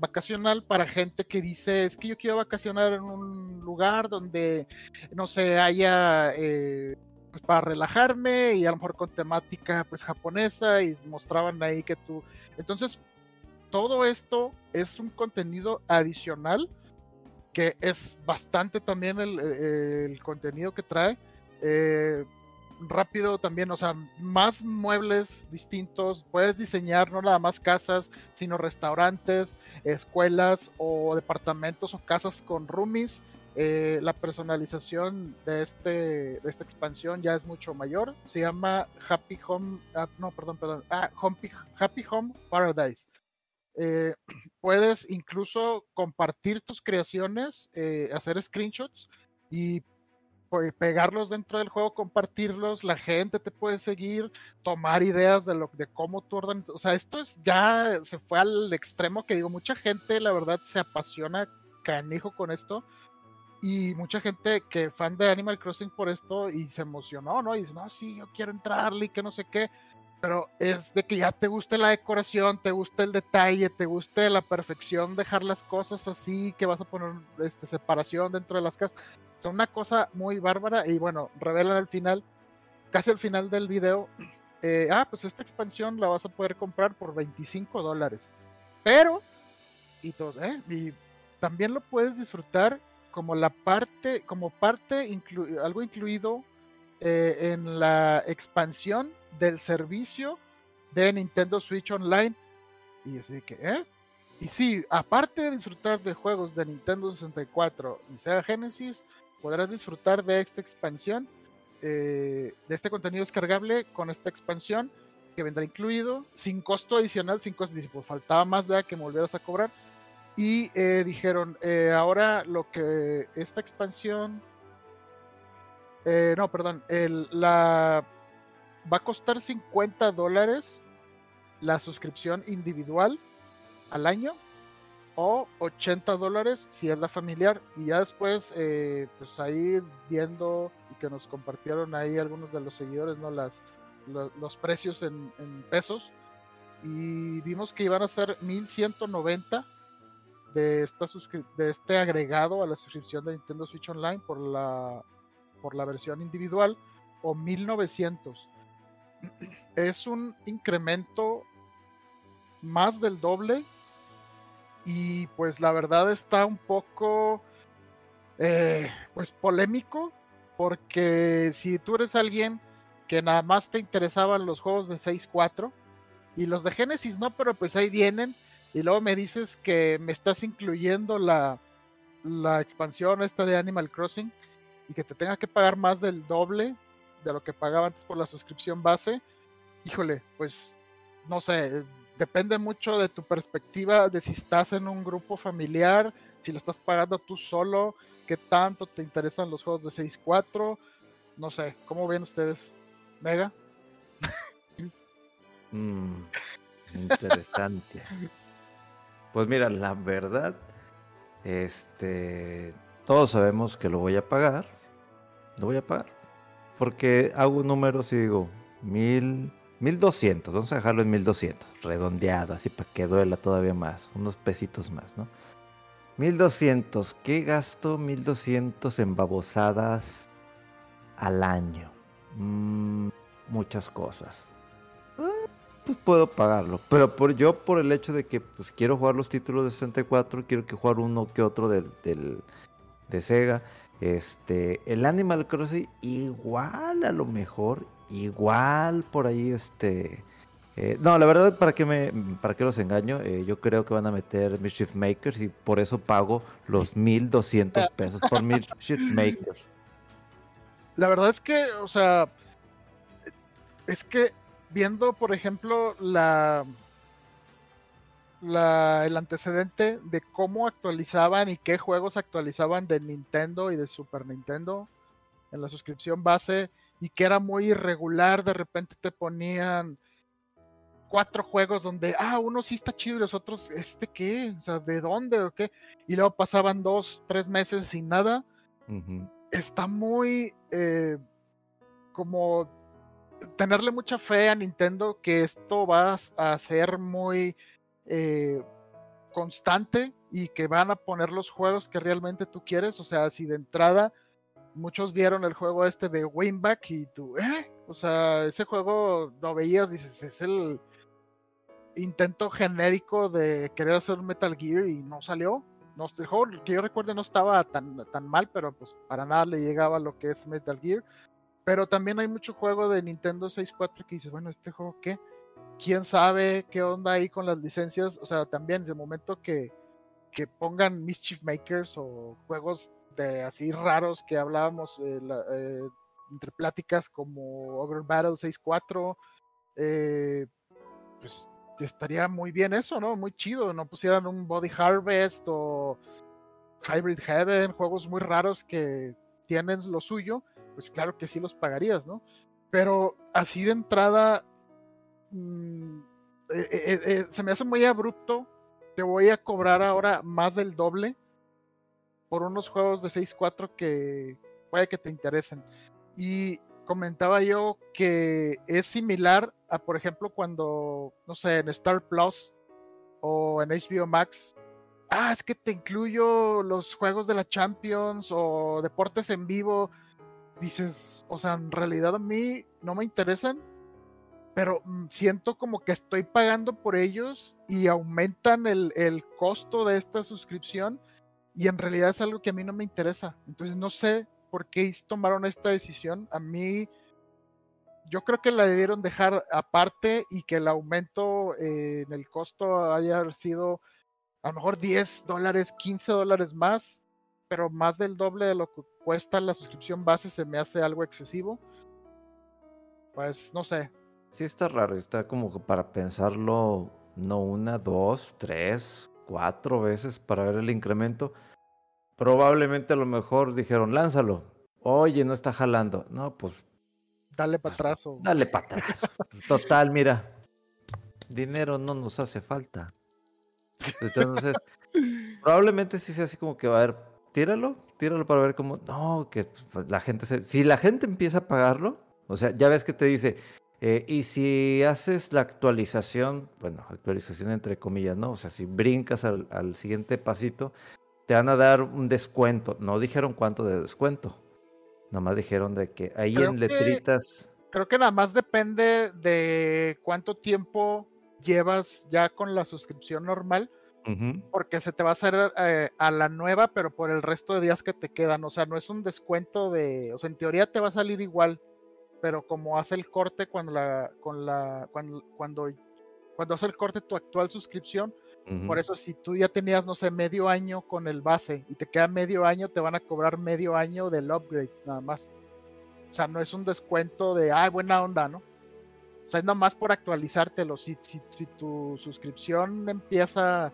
vacacional para gente que dice es que yo quiero vacacionar en un lugar donde no sé haya eh, pues, para relajarme y a lo mejor con temática pues japonesa y mostraban ahí que tú entonces todo esto es un contenido adicional que es bastante también el, eh, el contenido que trae eh, rápido también, o sea, más muebles distintos, puedes diseñar no nada más casas, sino restaurantes, escuelas o departamentos o casas con roomies. Eh, la personalización de, este, de esta expansión ya es mucho mayor. Se llama Happy Home, ah, no, perdón, perdón, ah, Happy, Happy Home Paradise. Eh, puedes incluso compartir tus creaciones, hacer screenshots y pegarlos dentro del juego, compartirlos, la gente te puede seguir, tomar ideas de lo de cómo tú ordenas, o sea, esto es ya se fue al extremo que digo, mucha gente la verdad se apasiona canijo con esto y mucha gente que fan de Animal Crossing por esto y se emocionó, ¿no? Y dice, "No, sí, yo quiero entrarle y que no sé qué." Pero es de que ya te guste la decoración, te guste el detalle, te guste la perfección, dejar las cosas así, que vas a poner este, separación dentro de las casas. Son una cosa muy bárbara y bueno, revelan al final, casi al final del video, eh, ah, pues esta expansión la vas a poder comprar por 25 dólares. Pero, y todos, ¿eh? Y también lo puedes disfrutar como la parte, como parte, inclu- algo incluido eh, en la expansión del servicio de Nintendo Switch Online. Y así que, ¿eh? Y sí, aparte de disfrutar de juegos de Nintendo 64 y Sega Genesis, podrás disfrutar de esta expansión, eh, de este contenido descargable con esta expansión que vendrá incluido, sin costo adicional, sin costo, pues faltaba más, vea que me volvieras a cobrar. Y eh, dijeron, eh, ahora lo que esta expansión, no, perdón, el, la va a costar 50 dólares la suscripción individual al año o 80 dólares si es la familiar. Y ya después eh, pues ahí viendo y que nos compartieron ahí algunos de los seguidores no las lo- los precios en, pesos. Y vimos que iban a ser 1190 de esta de este agregado a la suscripción de Nintendo Switch Online por la por la versión individual o 1900 es un incremento más del doble y pues la verdad está un poco eh, pues polémico porque si tú eres alguien que nada más te interesaban los juegos de 6.4 y los de Genesis no, pero pues ahí vienen y luego me dices que me estás incluyendo la, la expansión esta de Animal Crossing y que te tenga que pagar más del doble de lo que pagaba antes por la suscripción base, híjole, pues no sé, depende mucho de tu perspectiva, de si estás en un grupo familiar, si lo estás pagando tú solo, qué tanto te interesan los juegos de 6.4, no sé, ¿cómo ven ustedes? Mega. Mm, interesante. Pues mira, la verdad, este, todos sabemos que lo voy a pagar. Lo voy a pagar. Porque hago números y digo, mil, mil doscientos. Vamos a dejarlo en mil doscientos. Redondeado, así para que duela todavía más. Unos pesitos más, ¿no? Mil doscientos. ¿Qué gasto mil doscientos en babosadas al año? Mm, muchas cosas. Ah, pues puedo pagarlo. Pero por yo, por el hecho de que pues quiero jugar los títulos de 64, quiero que jugar uno que otro del, del- de Sega. Este, el Animal Crossing, igual a lo mejor, igual por ahí, este. eh, no, la verdad, para que me, para que los engaño, Eh, yo creo que van a meter Mischief Makers y por eso pago los 1200 pesos por Mischief Makers. La verdad es que, o sea, es que viendo, por ejemplo, la, la el antecedente de cómo actualizaban y qué juegos actualizaban de Nintendo y de Super Nintendo en la suscripción base y que era muy irregular, de repente te ponían cuatro juegos donde, ah, uno sí está chido y los otros, ¿este qué? O sea, ¿de dónde o qué? Y luego pasaban dos, tres meses sin nada está muy eh, como tenerle mucha fe a Nintendo que esto va a ser muy eh, constante y que van a poner los juegos que realmente tú quieres. O sea, si de entrada muchos vieron el juego este de Winback y tú, ¿eh? O sea, ese juego lo veías, dices, es el intento genérico de querer hacer Metal Gear y no salió. No, el juego que yo recuerdo no estaba tan, tan mal, pero pues para nada le llegaba lo que es Metal Gear. Pero también hay mucho juego de Nintendo 64 que dices, bueno, ¿este juego qué? ¿Quién sabe qué onda ahí con las licencias? O sea, también desde el momento que, que pongan Mischief Makers o juegos de así raros que hablábamos eh, eh, entre pláticas como Ogre Battle 64, eh, pues estaría muy bien eso, ¿no? Muy chido, no pusieran un Body Harvest o Hybrid Heaven, juegos muy raros que tienen lo suyo, pues claro que sí los pagarías, ¿no? Pero así de entrada, mm, eh, eh, eh, se me hace muy abrupto, te voy a cobrar ahora más del doble por unos juegos de 6.4 que puede que te interesen. Y comentaba yo que es similar a, por ejemplo, cuando, no sé, en Star Plus o en HBO Max, ah, es que te incluyo los juegos de la Champions o deportes en vivo. Dices, o sea, en realidad a mí no me interesan, pero mm, siento como que estoy pagando por ellos y aumentan el, el costo de esta suscripción y en realidad es algo que a mí no me interesa. Entonces no sé por qué tomaron esta decisión. A mí, yo creo que la debieron dejar aparte y que el aumento eh, en el costo haya sido a lo mejor 10 dólares, 15 dólares más, pero más del doble de lo que cuesta la suscripción base se me hace algo excesivo. Pues no sé, Sí está raro, está como para pensarlo, no una, dos, tres, cuatro veces para ver el incremento. Probablemente a lo mejor dijeron, lánzalo. Oye, no está jalando. No, pues dale para atrás. o- dale para atrás. Total, mira, dinero no nos hace falta. Entonces, probablemente sí sea así como que va a ver, tíralo, tíralo para ver cómo. No, que pues, la gente se. Si la gente empieza a pagarlo, o sea, ya ves que te dice, eh, y si haces la actualización, bueno, actualización entre comillas, ¿no? O sea, si brincas al, al siguiente pasito, te van a dar un descuento. No dijeron cuánto de descuento. Nomás dijeron de que ahí Creo en que- letritas. Creo que nada más depende de cuánto tiempo llevas ya con la suscripción normal, porque se te va a hacer eh, a la nueva, pero por el resto de días que te quedan. O sea, no es un descuento de. O sea, en teoría te va a salir igual, pero como hace el corte cuando la. Con la cuando, cuando, cuando hace el corte tu actual suscripción. Por eso, si tú ya tenías, no sé, medio año con el base y te queda medio año, te van a cobrar medio año del upgrade, nada más. O sea, no es un descuento de, ah, buena onda, ¿no? O sea, es nada más por actualizártelo. Si, si, si tu suscripción empieza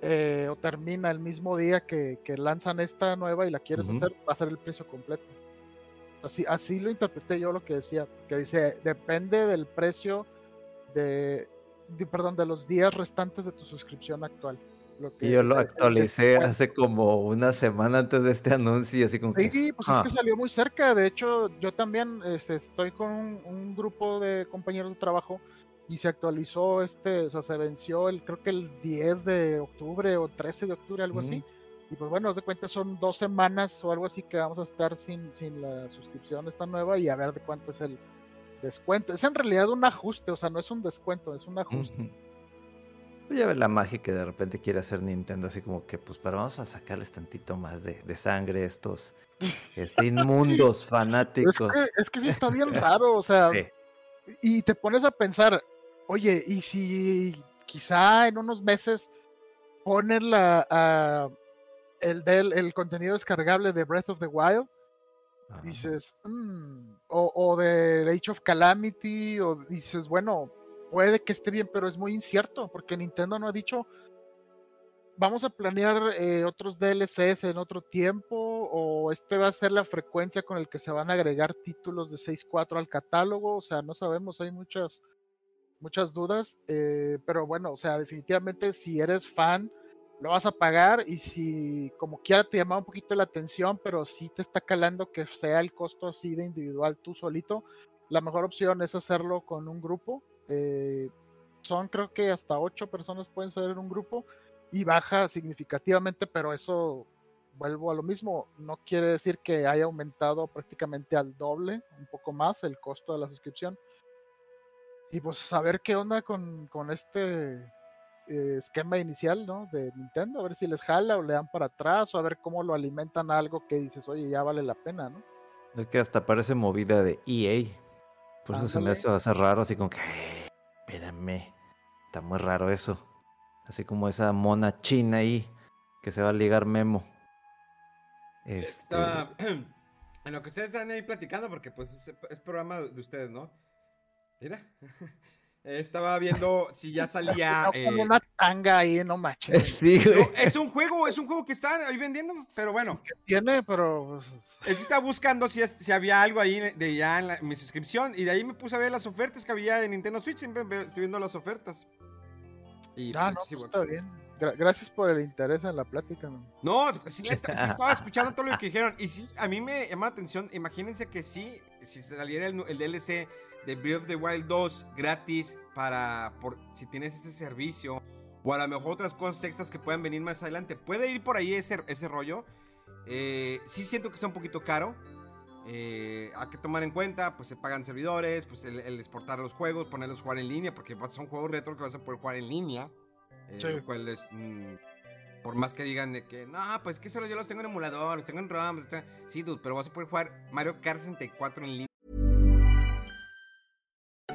eh, o termina el mismo día que, que lanzan esta nueva y la quieres hacer, va a ser el precio completo. Así, así lo interpreté yo lo que decía, que dice, depende del precio de, de- perdón, de los días restantes de tu suscripción actual. Lo que Y yo lo actualicé hace como una semana antes de este anuncio y así como que... Sí, pues ah. es que salió muy cerca. De hecho, yo también este, estoy con un, un grupo de compañeros de trabajo y se actualizó este, o sea, se venció el, creo que el 10 de octubre o 13 de octubre, algo así. Y pues bueno, de cuenta son dos semanas o algo así que vamos a estar sin, sin la suscripción esta nueva y a ver de cuánto es el descuento. Es en realidad un ajuste, o sea, no es un descuento, es un ajuste. Ujú. Pues ya ves la magia que de repente quiere hacer Nintendo, así como que, pues, para vamos a sacarles tantito más de, de sangre a estos este, inmundos Es fanáticos. que, es que sí está bien raro, o sea, Sí. y te pones a pensar, oye, y si quizá en unos meses ponen la, el, del, el contenido descargable de Breath of the Wild, Ajá. dices, "Mm", o, o de Age of Calamity, o dices, bueno, puede que esté bien, pero es muy incierto, porque Nintendo no ha dicho, vamos a planear eh, otros DLCs en otro tiempo, o este va a ser la frecuencia con el que se van a agregar títulos de 6.4 al catálogo, o sea, no sabemos, hay muchas, muchas dudas, eh, pero bueno, o sea, definitivamente si eres fan, lo vas a pagar y si como quiera te llama un poquito la atención, pero sí te está calando que sea el costo así de individual tú solito, la mejor opción es hacerlo con un grupo. eh, son creo que hasta ocho personas pueden ser en un grupo y baja significativamente, pero eso vuelvo a lo mismo, no quiere decir que haya aumentado prácticamente al doble, un poco más el costo de la suscripción. Y pues saber qué onda con, con este eh, esquema inicial, ¿no? De Nintendo, a ver si les jala o le dan para atrás, o a ver cómo lo alimentan a algo que dices, oye, ya vale la pena, ¿no? Es que hasta parece movida de EA. Por eso se me hace, hace raro, así como que, "Eh, espérame, está muy raro eso. Así como esa mona china ahí que se va a ligar Memo. Este, Estaba en lo que ustedes están ahí platicando, porque pues es, es programa de ustedes, ¿no? Mira. Estaba viendo si ya salía. Eh, como una tanga ahí, no manches. Sí, güey. no, es un juego, es un juego que están ahí vendiendo, pero bueno. Tiene, pero pues, Él sí estaba buscando si, es- si había algo ahí de ya en, la- en mi suscripción. Y de ahí me puse a ver las ofertas que había de Nintendo Switch. Siempre estoy viendo las ofertas. Y ah, pues, no, sí, pues bueno. está bien. Gra- gracias por el interés en la plática. man. No, sí, estaba escuchando todo lo que dijeron. Y sí, a mí me llama la atención. Imagínense que sí, si saliera el DLC de Breath of the Wild 2 gratis para por, si tienes este servicio. O a lo mejor otras cosas extras que puedan venir más adelante. Puede ir por ahí ese, ese rollo. Eh, sí siento que está un poquito caro. Eh, hay que tomar en cuenta, pues se pagan servidores, pues el, el exportar los juegos, ponerlos a jugar en línea, porque son juegos retro que vas a poder jugar en línea. eh, Sí. Lo cual es, mm, por más que digan de que, no, pues que solo yo los tengo en emulador, los tengo en ROM. está-". Sí, dude, pero vas a poder jugar Mario Kart 64 en línea.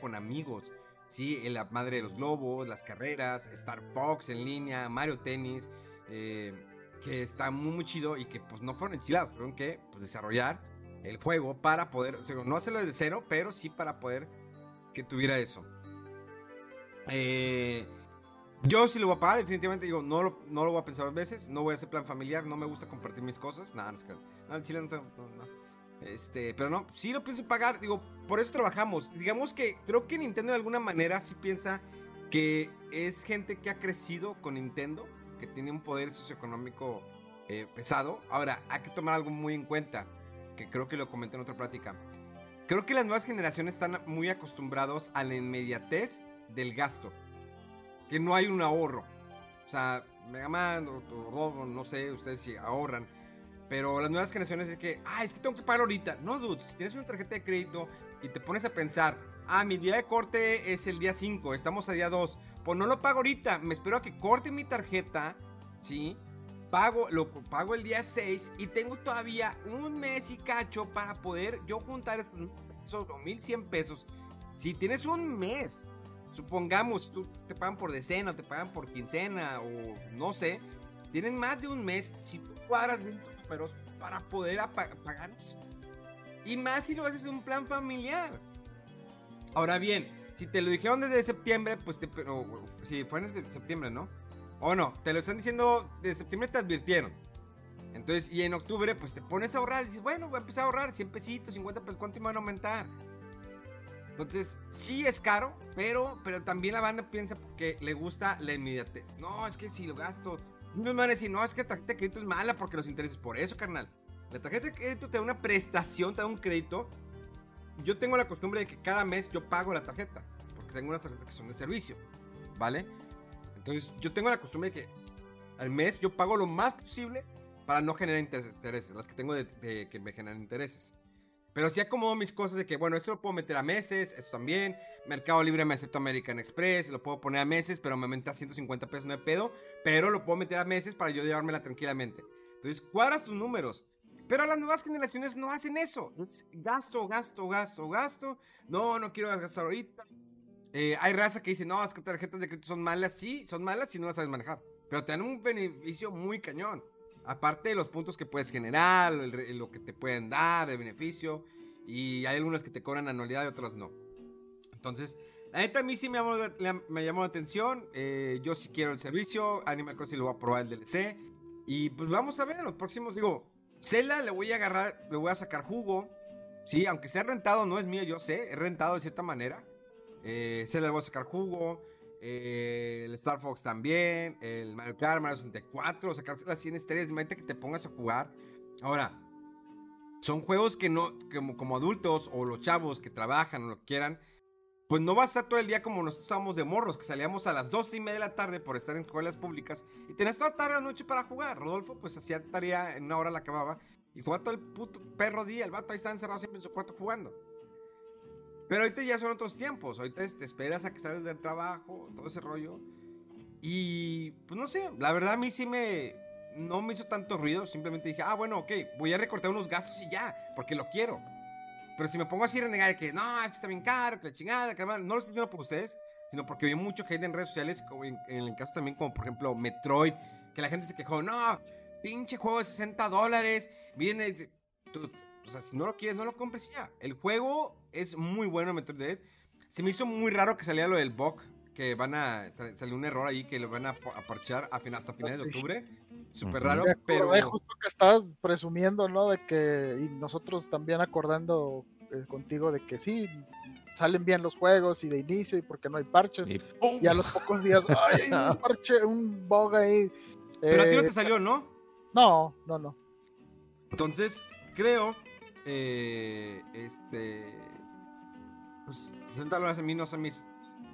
con amigos. Sí, la madre de los globos, las carreras, Star Fox en línea, Mario Tennis, eh, que está muy, muy chido y que pues no fueron enchilados, tuvieron que pues, desarrollar el juego para poder, o sea, no hacerlo desde cero, pero sí para poder que tuviera eso. Eh, yo sí lo voy a pagar, definitivamente digo, no lo, no lo voy a pensar dos veces, no voy a hacer plan familiar, no me gusta compartir mis cosas, nada, no, no, no, no, no. Este, pero no, sí lo pienso pagar, digo, por eso trabajamos. Digamos que creo que Nintendo de alguna manera sí piensa que es gente que ha crecido con Nintendo, que tiene un poder socioeconómico eh, pesado. Ahora, hay que tomar algo muy en cuenta, que creo que lo comenté en otra plática. Creo que las nuevas generaciones están muy acostumbrados a la inmediatez del gasto, que no hay un ahorro. O sea, Mega Man o, o no sé, ustedes si ahorran. Pero las nuevas generaciones es que, ah, es que tengo que pagar ahorita. No, dude, si tienes una tarjeta de crédito y te pones a pensar, ah, mi día de corte es el día 5, estamos a día 2, pues no lo pago ahorita, me espero a que corte mi tarjeta, ¿sí? Pago, lo pago el día 6 y tengo todavía un mes y cacho para poder yo juntar esos mil pesos o 1100 pesos. Si tienes un mes, supongamos, tú te pagan por decena, te pagan por quincena o no sé, tienen más de un mes, si tú cuadras números para poder pagar eso. Y más si lo haces un plan familiar. Ahora bien, si te lo dijeron desde septiembre, pues te. Pero, si fue en septiembre, ¿no? O no, te lo están diciendo desde septiembre, te advirtieron. Entonces, y en octubre, pues te pones a ahorrar dices, bueno, voy a empezar a ahorrar 100 pesitos, 50 pesos, ¿cuánto me van a aumentar? Entonces, sí es caro, pero, pero también la banda piensa que le gusta la inmediatez. No, es que si lo gasto. Me van a decir, no, es que la tarjeta de crédito es mala porque los intereses por eso, carnal. La tarjeta de crédito te da una prestación, te da un crédito. Yo tengo la costumbre de que cada mes yo pago la tarjeta, porque tengo que son de servicio, ¿vale? Entonces, yo tengo la costumbre de que al mes yo pago lo más posible para no generar inter- intereses, las que tengo de, de que me generan intereses. Pero sí acomodo mis cosas de que, bueno, esto lo puedo meter a meses, esto también. Mercado Libre me acepto American Express, lo puedo poner a meses, pero me aumenta 150 pesos, no de pedo. Pero lo puedo meter a meses para yo llevármela tranquilamente. Entonces, cuadras tus números. Pero las nuevas generaciones no hacen eso. Es gasto, gasto, gasto, gasto. No, no quiero gastar ahorita. Eh, hay raza que dice, no, que tarjetas de crédito son malas. Sí, son malas si no las sabes manejar. Pero te dan un beneficio muy cañón. Aparte de los puntos que puedes generar, lo que te pueden dar de beneficio. Y hay algunas que te cobran anualidad y otras no. Entonces, la neta a mí sí me llamó, la- atención. eh, yo sí quiero el servicio. Animal Crossing lo voy a probar el DLC. Y pues vamos a ver los próximos. Digo, Zelda le voy a agarrar, le voy a sacar jugo. Sí, aunque sea rentado, no es mío, yo sé. Es rentado de cierta manera. Eh, le voy a sacar jugo. Eh, el Star Fox también. El Mario Kart, Mario 64. Sacar las 100 estrellas. Imagínate que te pongas a jugar. Ahora, son juegos que no, como, como adultos o los chavos que trabajan o lo que quieran, pues no va a estar todo el día como nosotros estábamos de morros, que salíamos a las 12 y media de la tarde por estar en escuelas públicas y tenías toda tarde o noche para jugar. Rodolfo, pues hacía tarea en una hora la acababa y jugaba todo el puto perro día. El vato ahí está encerrado siempre en su cuarto jugando. Pero ahorita ya son otros tiempos. Ahorita te esperas a que sales del trabajo, todo ese rollo. Y pues no sé, la verdad a mí sí me. No me hizo tanto ruido. Simplemente dije, ah, bueno, ok, voy a recortar unos gastos y ya, porque lo quiero. Pero si me pongo así a renegar de que no, es que está bien caro, que la chingada, que además, no lo estoy diciendo por ustedes, sino porque vi mucho gente en redes sociales, como en, en el caso también, como por ejemplo Metroid, que la gente se quejó, no, pinche juego de 60 dólares, viene. O sea, si no lo quieres, no lo compres y ya. El juego es muy bueno, Metroid Dread. Se me hizo muy raro que saliera lo del bug, que van a. Salió un error ahí que lo van a, a parchar a fin- hasta finales de sí. octubre. Súper raro, pero. acordé justo que estabas presumiendo, ¿no? De que, y nosotros también acordando eh, contigo de que sí, salen bien los juegos y de inicio y porque no hay parches. Y Y a los pocos días, ¡ay, hay un parche, un bug ahí! Pero a ti no Eh, te salió, ¿no? no, no, no. Entonces, creo. Eh, este. Pues 60 dólares a mí no me hizo-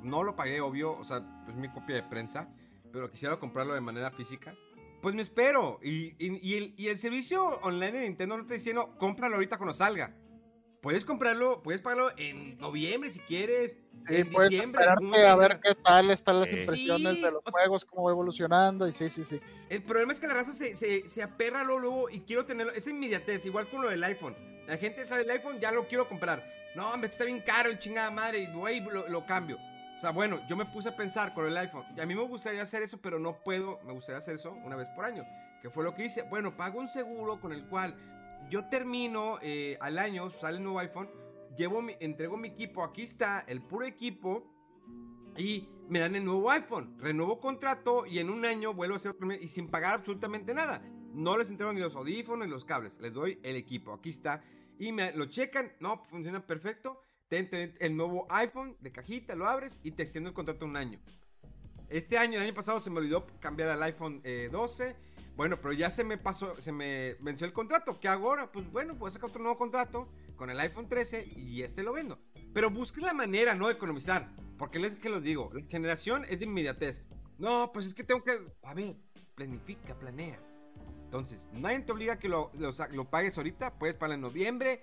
No lo pagué, obvio. O sea, pues mi copia de prensa. Pero quisiera comprarlo de manera física. Pues me espero. Y, y- y el, y el servicio online de Nintendo no te está diciendo, cómpralo ahorita cuando salga. Puedes comprarlo, puedes pagarlo en noviembre si quieres. Sí, en puedes diciembre. a ver qué tal están las Eh. impresiones Sí, de los o sea- juegos, cómo va evolucionando, y sí, sí, sí. El problema es que la raza se, se, se aperra luego, luego y quiero tenerlo. Es inmediatez, igual con lo del iPhone. La gente sabe el iPhone, ya lo quiero comprar. No, hombre, está bien caro, chingada madre, y güey, lo, lo cambio. O sea, bueno, yo me puse a pensar con el iPhone. Y a mí me gustaría hacer eso, pero no puedo. Me gustaría hacer eso una vez por año. Que fue lo que hice. Bueno, pago un seguro con el cual yo termino eh, al año, sale el nuevo iPhone. Llevo mi, entrego mi equipo. Aquí está el puro equipo. Y me dan el nuevo iPhone. Renuevo contrato y en un año vuelvo a hacer otro. Y sin pagar absolutamente nada. No les entrego ni los audífonos ni los cables. Les doy el equipo. Aquí está. Y me lo checan. No, funciona perfecto. Ten, ten el nuevo iPhone de cajita, lo abres y te extiendo el contrato un año. Este año, el año pasado, se me olvidó cambiar al iPhone eh, 12. Bueno, pero ya se me pasó, se me venció el contrato. ¿Qué ahora? Pues bueno, puedo sacar otro nuevo contrato con el iPhone 13 y este lo vendo. Pero busques la manera, ¿no? De economizar. Porque les que los digo, la generación es de inmediatez. No, pues es que tengo que. A ver, planifica, planea. Entonces, nadie te obliga a que lo, lo lo pagues ahorita. Puedes pagarlo en noviembre,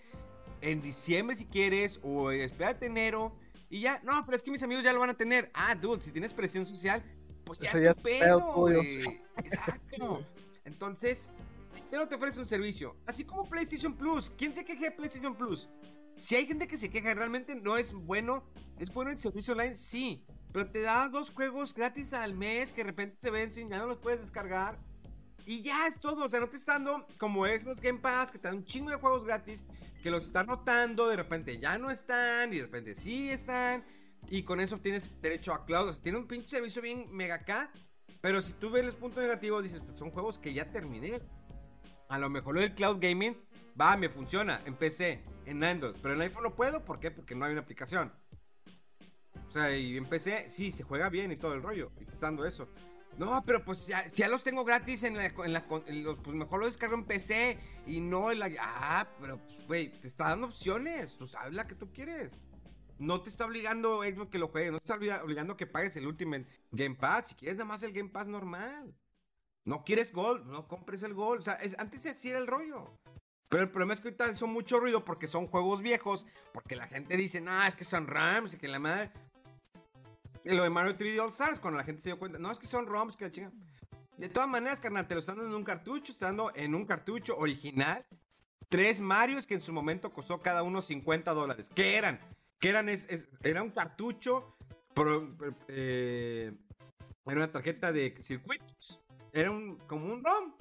en diciembre si quieres, o espérate enero. Y ya, no, pero es que mis amigos ya lo van a tener. Ah, dude, si tienes presión social, pues ya es pedo. Exacto. Entonces, Nintendo te ofrece un servicio. Así como PlayStation Plus. ¿Quién se queja de PlayStation Plus? Si hay gente que se queja, realmente no es bueno. ¿Es bueno el servicio online? Sí. Pero te da dos juegos gratis al mes que de repente se vencen, ya no los puedes descargar. Y ya es todo. O sea, no te está dando como Xbox Game Pass, que te dan un chingo de juegos gratis, que los están notando, de repente ya no están, y de repente sí están. Y con eso tienes derecho a cloud. O sea, tiene un pinche servicio bien mega acá. Pero si tú ves los puntos negativos, dices, pues son juegos que ya terminé. A lo mejor del cloud gaming, va, me funciona en PC, en Android. Pero en iPhone no puedo, ¿por qué? Porque no hay una aplicación. O sea, y en PC sí, se juega bien y todo el rollo. Y te está dando eso. No, pero pues ya, si ya los tengo gratis en la, en la- en los, pues mejor los descargo en PC y no en la... Ah, pero pues, güey, te está dando opciones. Tú sabes la que tú quieres. No te está obligando Xbox que lo juegues. No te está obli- obligando que pagues el Ultimate Game Pass. Si quieres nada más el Game Pass normal. No quieres Gold, no compres el Gold. O sea, es- antes así era el rollo. Pero el problema es que ahorita son mucho ruido porque son juegos viejos. Porque la gente dice, no, es que son RAMs y que la madre... Lo de Mario 3D All Stars, cuando la gente se dio cuenta, no, es que son ROMs, que la chinga. De todas maneras, carnal, te lo están dando en un cartucho, están dando en un cartucho original. Tres Marios que en su momento costó cada uno 50 dólares. ¿Qué eran? ¿Qué eran? Era un cartucho, eh, era una tarjeta de circuitos. Era un, como un ROM.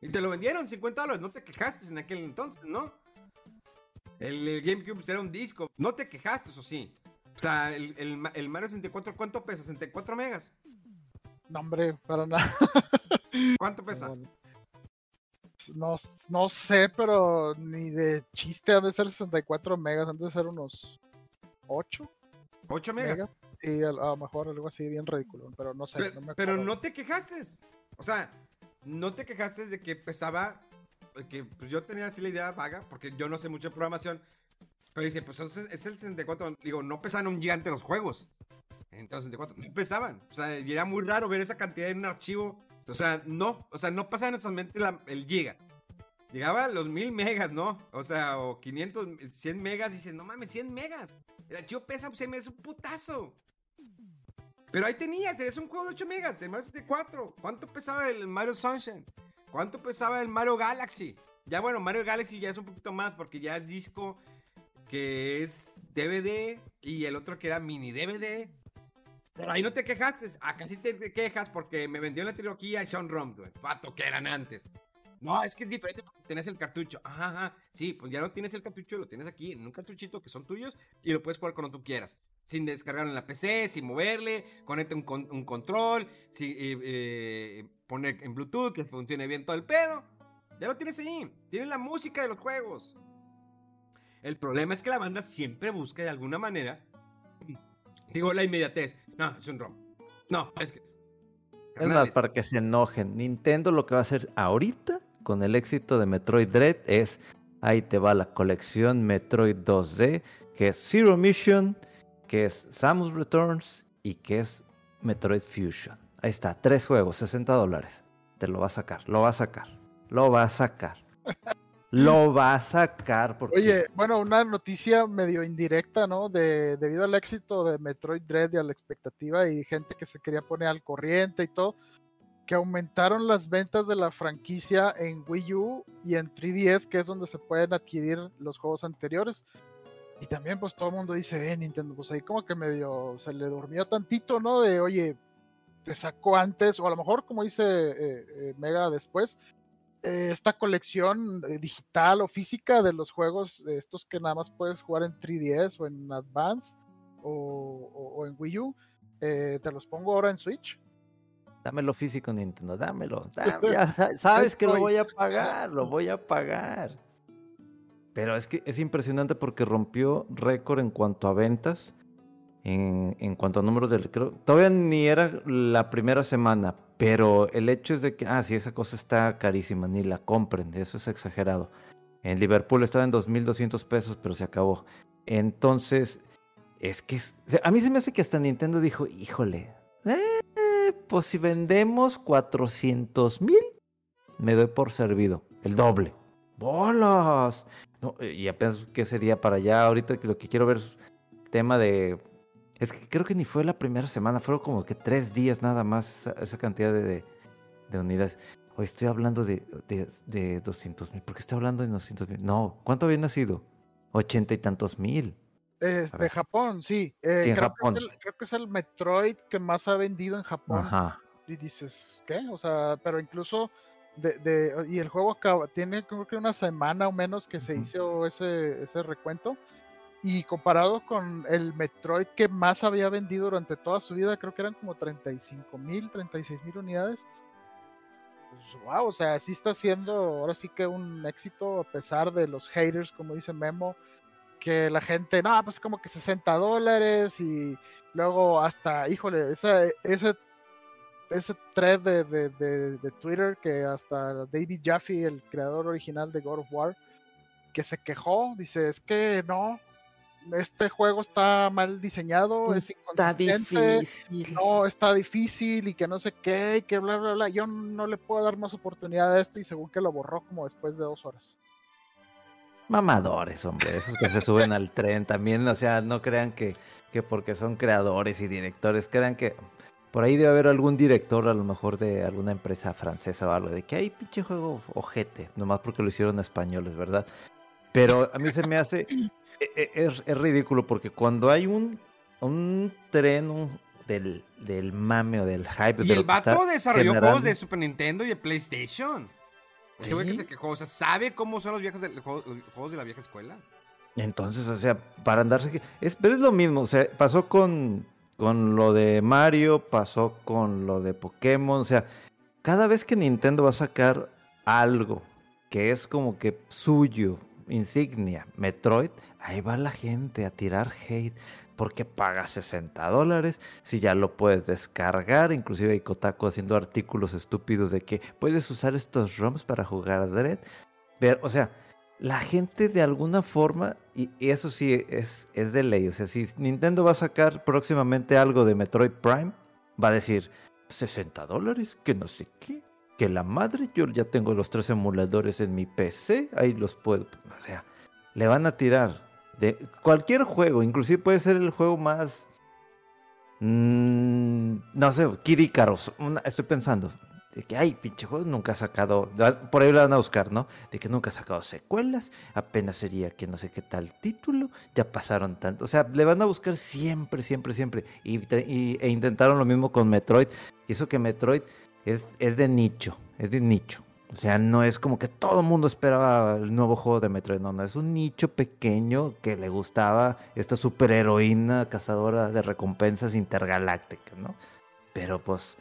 Y te lo vendieron 50 dólares. No te quejaste en aquel entonces, ¿no? El, GameCube era un disco. No te quejaste, eso sí. O sea, el, el el Mario 64, ¿cuánto pesa? 64 megas. No, hombre, para nada. ¿Cuánto pesa? No, no sé, pero ni de chiste han de ser 64 megas, han de ser unos 8 8 megas. megas. Sí, a, lo mejor algo así bien ridículo, pero no sé. Pero, no me pero no te quejaste. O sea, no te quejaste de que pesaba. Que pues yo tenía así la idea vaga, porque yo no sé mucho de programación. Pero dice, pues es, el 64. Digo, no pesaban un gigante los juegos. Entonces, 64. No pesaban. O sea, era muy raro ver esa cantidad en un archivo. O sea, no. O sea, no pasaba en nuestra mente la- el giga. Llegaba a los 1000 megas, ¿no? O sea, o 500, 100 megas. Y no mames, 100 megas. El archivo pesa, pues, se me es un putazo. Pero ahí tenías, es un juego de 8 megas, de Mario 64. ¿Cuánto pesaba el Mario Sunshine? ¿Cuánto pesaba el Mario Galaxy? Ya bueno, Mario Galaxy ya es un poquito más porque ya es disco que es DVD y el otro que era mini DVD. Pero ahí no te quejaste. Acá sí te quejas porque me vendió la trilogía y son ROM. Pato, que eran antes. No, es que es diferente porque tenés el cartucho. Ajá, ajá. Sí, pues ya no tienes el cartucho, lo tienes aquí en un cartuchito que son tuyos y lo puedes jugar cuando tú quieras. sin descargarlo en la PC, sin moverle, conecta un, con- un control, si, eh, eh, poner en Bluetooth, que funcione bien todo el pedo. Ya lo tienes ahí. Tienes la música de los juegos. El problema es que la banda siempre busca de alguna manera. Digo, la inmediatez. No, es un ROM. No, es que. Es más, para que se enojen. Nintendo lo que va a hacer ahorita con el éxito de Metroid Dread es ahí te va la colección Metroid 2D, que es Zero Mission, que es Samus Returns y que es Metroid Fusion. Ahí está, tres juegos, 60 dólares. Te lo va a sacar, lo va a sacar, lo va a sacar. Lo va a sacar porque Oye, bueno, una noticia medio indirecta, ¿no? De, debido al éxito de Metroid Dread y a la expectativa y gente que se quería poner al corriente y todo, que aumentaron las ventas de la franquicia en Wii U y en 3DS, que es donde se pueden adquirir los juegos anteriores. Y también pues todo el mundo dice, eh, Nintendo, pues ahí como que medio se le durmió tantito, ¿no? De, oye, te sacó antes, o a lo mejor como dice eh, eh, Mega después, esta colección eh, digital o física de los juegos, eh, estos que nada más puedes jugar en 3DS o en Advance o, o- o en Wii U, eh, te los pongo ahora en Switch. Dámelo físico, Nintendo, dámelo. ya sabes que lo voy a pagar, lo voy a pagar. Pero es que es impresionante porque rompió récord en cuanto a ventas, en, cuanto a números del... creo- todavía ni era la primera semana, pero el hecho es de que, ah, sí, esa cosa está carísima, ni la compren, eso es exagerado. En Liverpool estaba en 2.200 pesos, pero se acabó. Entonces, es que a mí se me hace que hasta Nintendo dijo, híjole, eh, pues si vendemos 400 mil, me doy por servido, el doble. ¡Bolas! No, y apenas, ¿qué sería para allá? Ahorita que lo que quiero ver es tema de... Es que creo que ni fue la primera semana, fueron como que tres días nada más esa, esa cantidad de, de- de unidades. Hoy estoy hablando de, de, de 200 mil. ¿Por qué estoy hablando de 200 mil? No, ¿cuánto había nacido? Ochenta y tantos mil. Es de. Japón, sí. Eh, Sí, en creo, Japón. Que es el, creo que es el Metroid que más ha vendido en Japón. Ajá. Y dices, ¿qué? O sea, pero incluso de, de- y el juego acaba, tiene creo que una semana o menos que se hizo ese, ese recuento. Y comparado con el Metroid que más había vendido durante toda su vida, creo que eran como 35 mil, 36 mil unidades. Pues, wow, o sea, sí está siendo ahora sí que un éxito a pesar de los haters, como dice Memo, que la gente, no, pues como que 60 dólares y luego hasta, híjole, esa, ese ese thread de, de- de Twitter que hasta David Jaffe, el creador original de God of War, que se quejó, dice, es que no, este juego está mal diseñado, es inconsistente, no, está difícil y que no sé qué, y que bla, bla, bla, yo no le puedo dar más oportunidad a esto y según que lo borró como después de dos horas. Mamadores, hombre, esos que se suben al tren también, o sea, no crean que, que porque son creadores y directores, crean que por ahí debe haber algún director, a lo mejor de alguna empresa francesa o algo, de que hay pinche juego ojete, nomás porque lo hicieron españoles, ¿verdad? Pero a mí se me hace, es, es ridículo porque cuando hay un, un tren un- del, del mame o del hype, Y de el vato desarrolló generando- juegos de Super Nintendo y de PlayStation. Ese güey que se quejó, o sea, ¿sabe cómo son los, viejos de, los juegos de la vieja escuela? Entonces, o sea, para andarse... Es, pero es lo mismo, o sea, pasó con, con lo de Mario, pasó con lo de Pokémon, o sea, cada vez que Nintendo va a sacar algo que es como que suyo, insignia, Metroid, ahí va la gente a tirar hate. Porque paga 60 dólares, si ya lo puedes descargar, inclusive hay Kotaku haciendo artículos estúpidos de que puedes usar estos ROMs para jugar Dread. Pero, o sea, la gente de alguna forma, y eso sí es, es de ley, o sea, si Nintendo va a sacar próximamente algo de Metroid Prime, va a decir 60 dólares, que no sé qué, que la madre, yo ya tengo los tres emuladores en mi PC, ahí los puedo, o sea, le van a tirar de cualquier juego, inclusive puede ser el juego más, mm, no sé, Kid estoy pensando, de que, ay, pinche juego nunca ha sacado, por ahí lo van a buscar, ¿no? De que nunca ha sacado secuelas, apenas sería que no sé qué tal título, ya pasaron tanto, o sea, le van a buscar siempre, siempre, siempre, y- e intentaron lo mismo con Metroid, y eso que Metroid es, es de nicho, es de nicho, O sea, no es como que todo el mundo esperaba el nuevo juego de Metroid. No, no, es un nicho pequeño que le gustaba esta superheroína cazadora de recompensas intergalácticas, ¿no? Pero pues,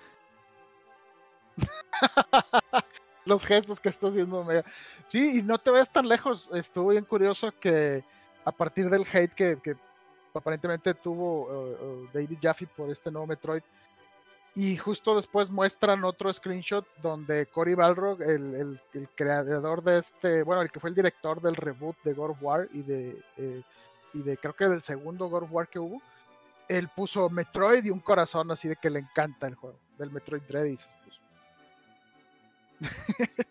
Los gestos que está haciendo Omega. Sí, y no te vayas tan lejos. Estuvo bien curioso que a partir del hate que, que aparentemente tuvo eh, eh, David Jaffe por este nuevo Metroid. Y justo después muestran otro screenshot donde Cory Balrog, el, el- el creador de este, bueno, el que fue el director del reboot de God of War y de, eh, y de creo que del segundo God of War que hubo, él puso Metroid y un corazón así de que le encanta el juego, del Metroid Dread.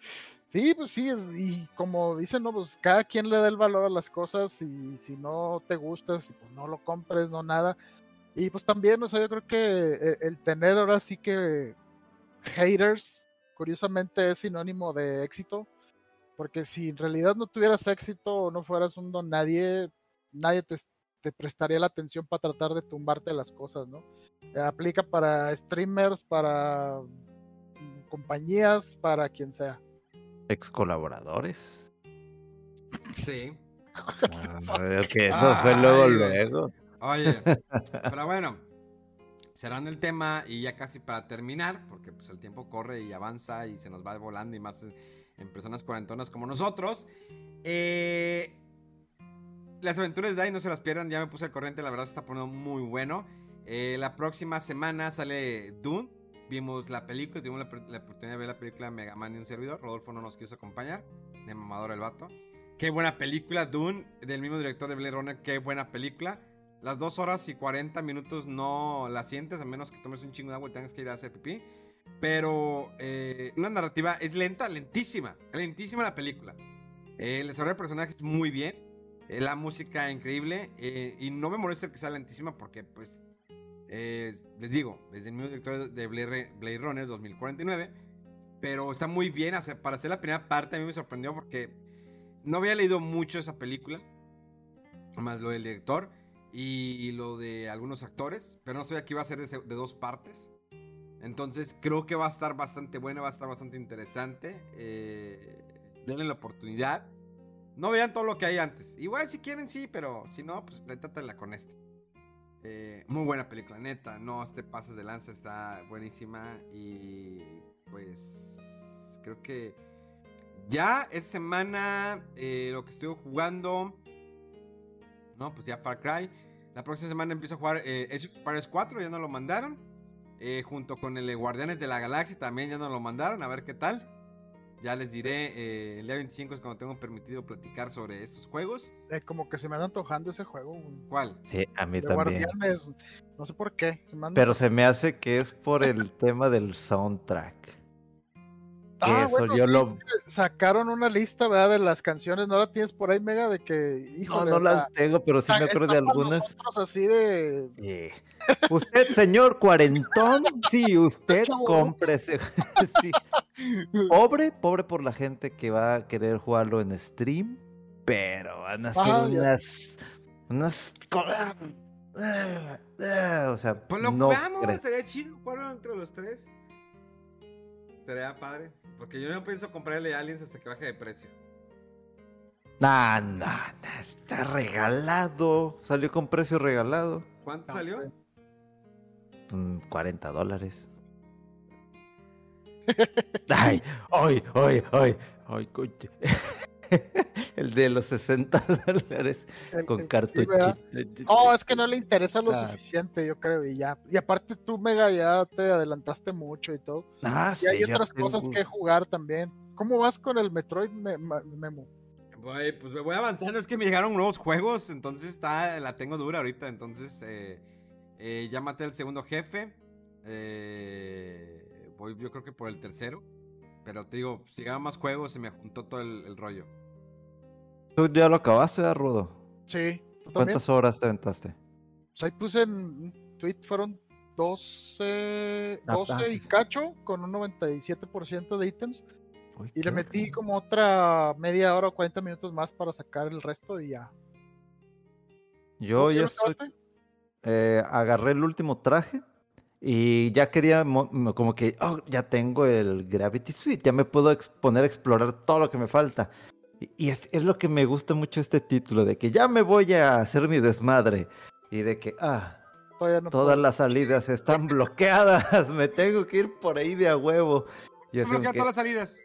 Sí, pues sí, y como dicen, no, pues cada quien le da el valor a las cosas y si no te gustas, pues no lo compres, no nada. Y pues también, o sea, yo creo que eh, el tener ahora sí que haters, curiosamente es sinónimo de éxito, porque si en realidad no tuvieras éxito o no fueras un don nadie, nadie te, te prestaría la atención para tratar de tumbarte las cosas, ¿no? Eh, aplica para streamers, para mm, compañías, para quien sea. ex colaboradores. Sí. A ver, que eso fue luego, luego. Oye, pero bueno, cerrando el tema y ya casi para terminar, porque pues el tiempo corre y avanza y se nos va volando y más en- personas cuarentonas como nosotros. eh, las aventuras de Dai no se las pierdan, ya me puse al corriente, la verdad se está poniendo muy bueno. Eh, la próxima semana sale Dune. Vimos la película, tuvimos la, la oportunidad de ver la película Mega Man y un servidor. Rodolfo no nos quiso acompañar, de mamador el vato. Qué buena película, Dune, del mismo director de Blade Runner, qué buena película. Las 2 horas y 40 minutos no la sientes, a menos que tomes un chingo de agua y tengas que ir a hacer pipí. Pero eh, una narrativa es lenta, lentísima, lentísima la película. Eh, el desarrollo de personajes muy bien, eh, la música increíble, eh, y no me molesta que sea lentísima porque, pues, les digo, es el mismo director de Blade, Blade Runner 2049, pero está muy bien, para hacer la primera parte a mí me sorprendió porque no había leído mucho esa película, más lo del director y lo de algunos actores, pero no sabía que iba a ser de, dos partes. Entonces creo que va a estar bastante buena, va a estar bastante interesante. Eh, denle la oportunidad. No vean todo lo que hay antes. Igual si quieren sí, pero si no, pues trátatela con esta. Eh, muy buena película, neta. No te pases de lanza, está buenísima. Y pues creo que ya esta semana eh, lo que estoy jugando. No, pues ya Far Cry. La próxima semana empiezo a jugar eh, Age of Empires 4, ya nos lo mandaron. Eh, junto con el Guardianes de la Galaxia también ya nos lo mandaron, a ver qué tal. Ya les diré, eh, el día 25 es cuando tengo permitido platicar sobre estos juegos. Eh, como que se me anda antojando ese juego. ¿Cuál? Sí, a mí De también. guardianes. No sé por qué. se me anda- Pero se me hace que es por el tema del soundtrack. Que Ah, eso bueno, yo sí, lo. Sacaron una lista, ¿verdad? De las canciones. ¿No la tienes por ahí, Mega? De que, No, híjole. no o sea, las tengo, pero sí está- me acuerdo de algunas. así de... Sí. Usted, señor cuarentón, sí, usted cómprese. sí. Pobre, pobre por la gente que va a querer jugarlo en stream, pero van a ser Ah, ya. unas. unas. co- O sea, Pues lo no creo. sería chido jugarlo entre los tres. Sería padre. Porque yo no pienso comprarle Aliens hasta que baje de precio. Nah, nah, nah, está regalado. Salió con precio regalado. ¿Cuánto salió? ok. Mm, 40 dólares. Ay, ay, ay, ay, ay, coño. El de los 60 dólares el- con sí, cartuchito. Oh, es que no le interesa lo Ah. suficiente, yo creo, y ya. Y aparte tú, Mega, ya te adelantaste mucho y todo. Ah, Y hay sí, otras cosas que jugar también. ¿Cómo vas con el Metroid Me- Memo? Voy, pues me voy avanzando. Es que me llegaron nuevos juegos. Entonces está, la tengo dura ahorita. Entonces eh, eh, ya maté al segundo jefe. Eh, voy yo creo que por el tercero. Pero te digo, si llegaban más juegos se me juntó todo el, el rollo. ¿Tú ya lo acabaste, ¿verdad, Rudo? Sí, ¿tú también? ¿Cuántas horas te aventaste? Pues ahí puse en un tweet, fueron 12, Ah, 12 y cacho con un 97% de ítems. Uy, Y le metí como otra media hora o 40 minutos más para sacar el resto y ya. Yo ¿Tú ya estoy. eh, agarré el último traje Y ya quería mo- mo- como que, oh, ya tengo el Gravity Suite, ya me puedo poner a explorar todo lo que me falta. Y, es, es lo que me gusta mucho este título, de que ya me voy a hacer mi desmadre. Y de que, ah, Todavía no todas puedo. las salidas están bloqueadas, me tengo que ir por ahí de a huevo. Y Se bloquean todas las salidas.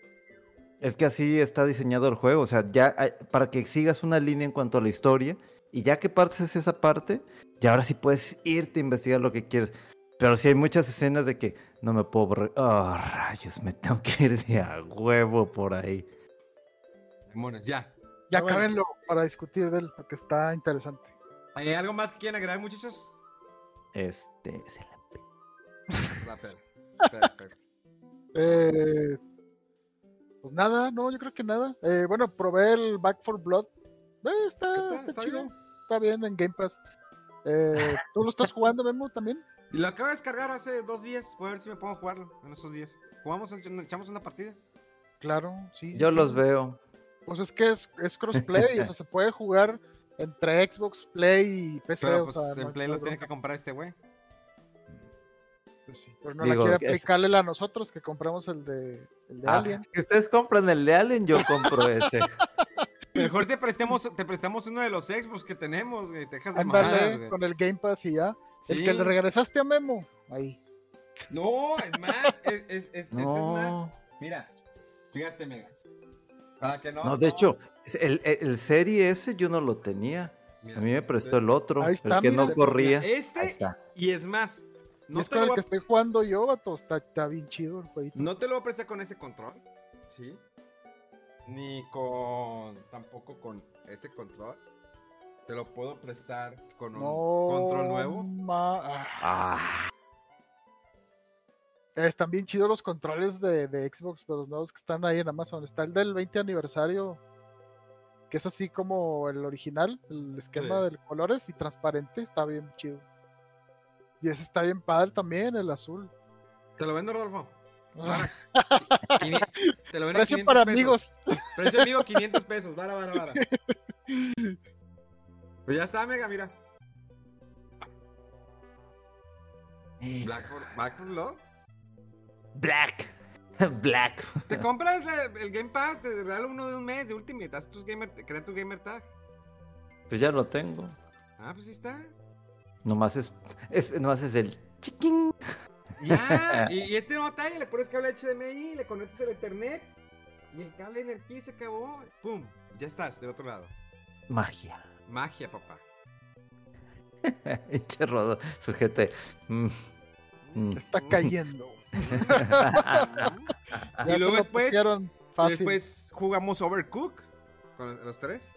es que así está diseñado el juego, o sea, ya hay- para que sigas una línea en cuanto a la historia, y ya que partes esa parte, ya ahora sí puedes irte a investigar lo que quieres. Pero sí hay muchas escenas de que no me puedo borrar. Oh, rayos, me tengo que ir de a huevo por ahí. Demonios, ya. Ya bueno. cábenlo para discutir de él, porque está interesante. ¿Hay algo más que quieran agregar, muchachos? Este, se la. Perfecto. Eh, pues nada, no, yo creo que nada. Eh, bueno, probé el Back for Blood. Eh, ¿Qué está, está ¿Está chido. bien? Está bien en Game Pass. Eh, ¿Tú lo estás jugando, Memo, también? Y lo acabo de descargar hace dos días. Voy a ver si me a jugarlo en esos días. ¿Jugamos, echamos una partida? Claro, sí. Yo sí. los veo. Pues es que es, es crossplay, o sea, se puede jugar entre Xbox, Play y PC. Pero o pues sea, no en Play lo tiene que comprar este güey. Pues sí, Pero no Digo, la quiere es- aplicarle a nosotros que compramos el de, el de Ah, Alien. si ustedes compran el de Alien, yo compro ese. Mejor te prestemos, te prestamos uno de los Xbox que tenemos, güey. Te dejas de mamadas, Ándale, güey. con el Game Pass y ya. El Sí. que le regresaste a Memo, ahí. No, es más, es, es, es, ese es No. más. Mira, fíjate, mega. Para que no. No, de hecho, el, el, el Serie S yo no lo tenía. Mira, A mí me prestó el otro, Ahí está, el que no mira. corría. mira, Este, y es más, no es te, con lo el voy que a, estoy jugando yo, vato. Está, está bien chido el jueguito. no te lo voy a prestar con ese control, ¿sí? Ni con. tampoco con este control. Te lo puedo prestar con un No, control nuevo. ma- ah. Ah, Están bien chidos los controles de, de Xbox, de los nuevos que están ahí en Amazon. Está el del 20 aniversario, que es así como el original, el esquema Sí. de colores y transparente. Está bien chido. Y ese está bien padre también, el azul. Te lo vendo, Rodolfo. Ah, Te lo vendo en precio 500 para pesos. amigos. Precio amigo 500 pesos. Vara, vara, vara. Pues ya está, mega, mira. Black for, Black for Blood. Black. Black. Te compras la- el Game Pass, te regalo uno de un mes de Ultimate, haz tus gamer, crea tu gamer tag. Pues ya lo tengo. Ah, pues ahí está. Nomás es, es, nomás es el chiquín. Ya, y, y este no batalla, le pones cable HDMI, le conectas el Ethernet y el cable en el pie se acabó. ¡Pum! Ya estás del otro lado. Magia. Magia, papá. Eche rodo, sujete. Mm, mm. Está cayendo. y luego lo después, después jugamos Overcook con los tres.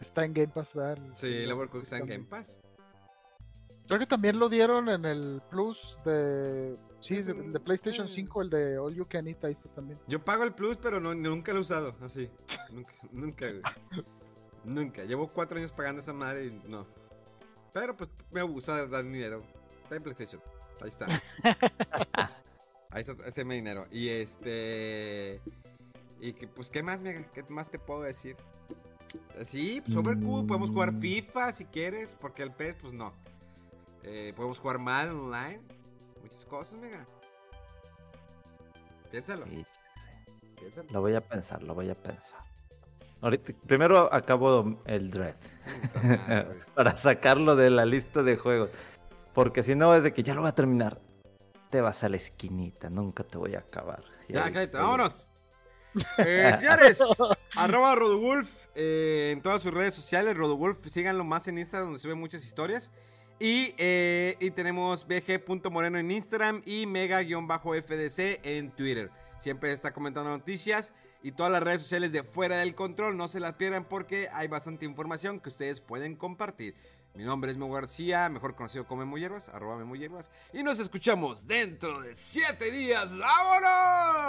Está en Game Pass, ¿verdad? Sí, el Overcook está en. Game Pass. Creo que también lo dieron en el Plus de. Sí, Es de, un- de PlayStation eh. 5, el de All You Can Eat, ahí está también. Yo pago el Plus, pero no, nunca lo he usado así. nunca, nunca, güey. Nunca. Llevo cuatro años pagando esa madre y no. Pero pues me gusta dar dinero. Está en PlayStation. Ahí está. Ahí está ese mi dinero. Y este. Y que, pues, ¿qué más, me, ¿qué más te puedo decir? Sí, pues Overcooked, podemos jugar Mm. FIFA si quieres, porque el PES, pues no. Eh, podemos jugar mal online. Muchas cosas, mega. Piénsalo, Sí, piénsalo. Lo voy a pensar, lo voy a pensar. Ahorita, primero acabo el Dread. Para sacarlo de la lista de juegos. Porque si no, es de que ya lo voy a terminar. Te vas a la esquinita, nunca te voy a acabar. Y Ya, cállate, vámonos. Eh, señores, arroba Rodowulf eh, en todas sus redes sociales. Rodowulf, síganlo más en Instagram donde sube muchas historias. Y, eh, y tenemos bg.moreno en Instagram y mega-fdc en Twitter. Siempre está comentando noticias y todas las redes sociales de Fuera del Control. No se las pierdan porque hay bastante información que ustedes pueden compartir. Mi nombre es Memo García, mejor conocido como Memo Hierbas, arroba Memo Hierbas. Y nos escuchamos dentro de siete días. ¡Vámonos!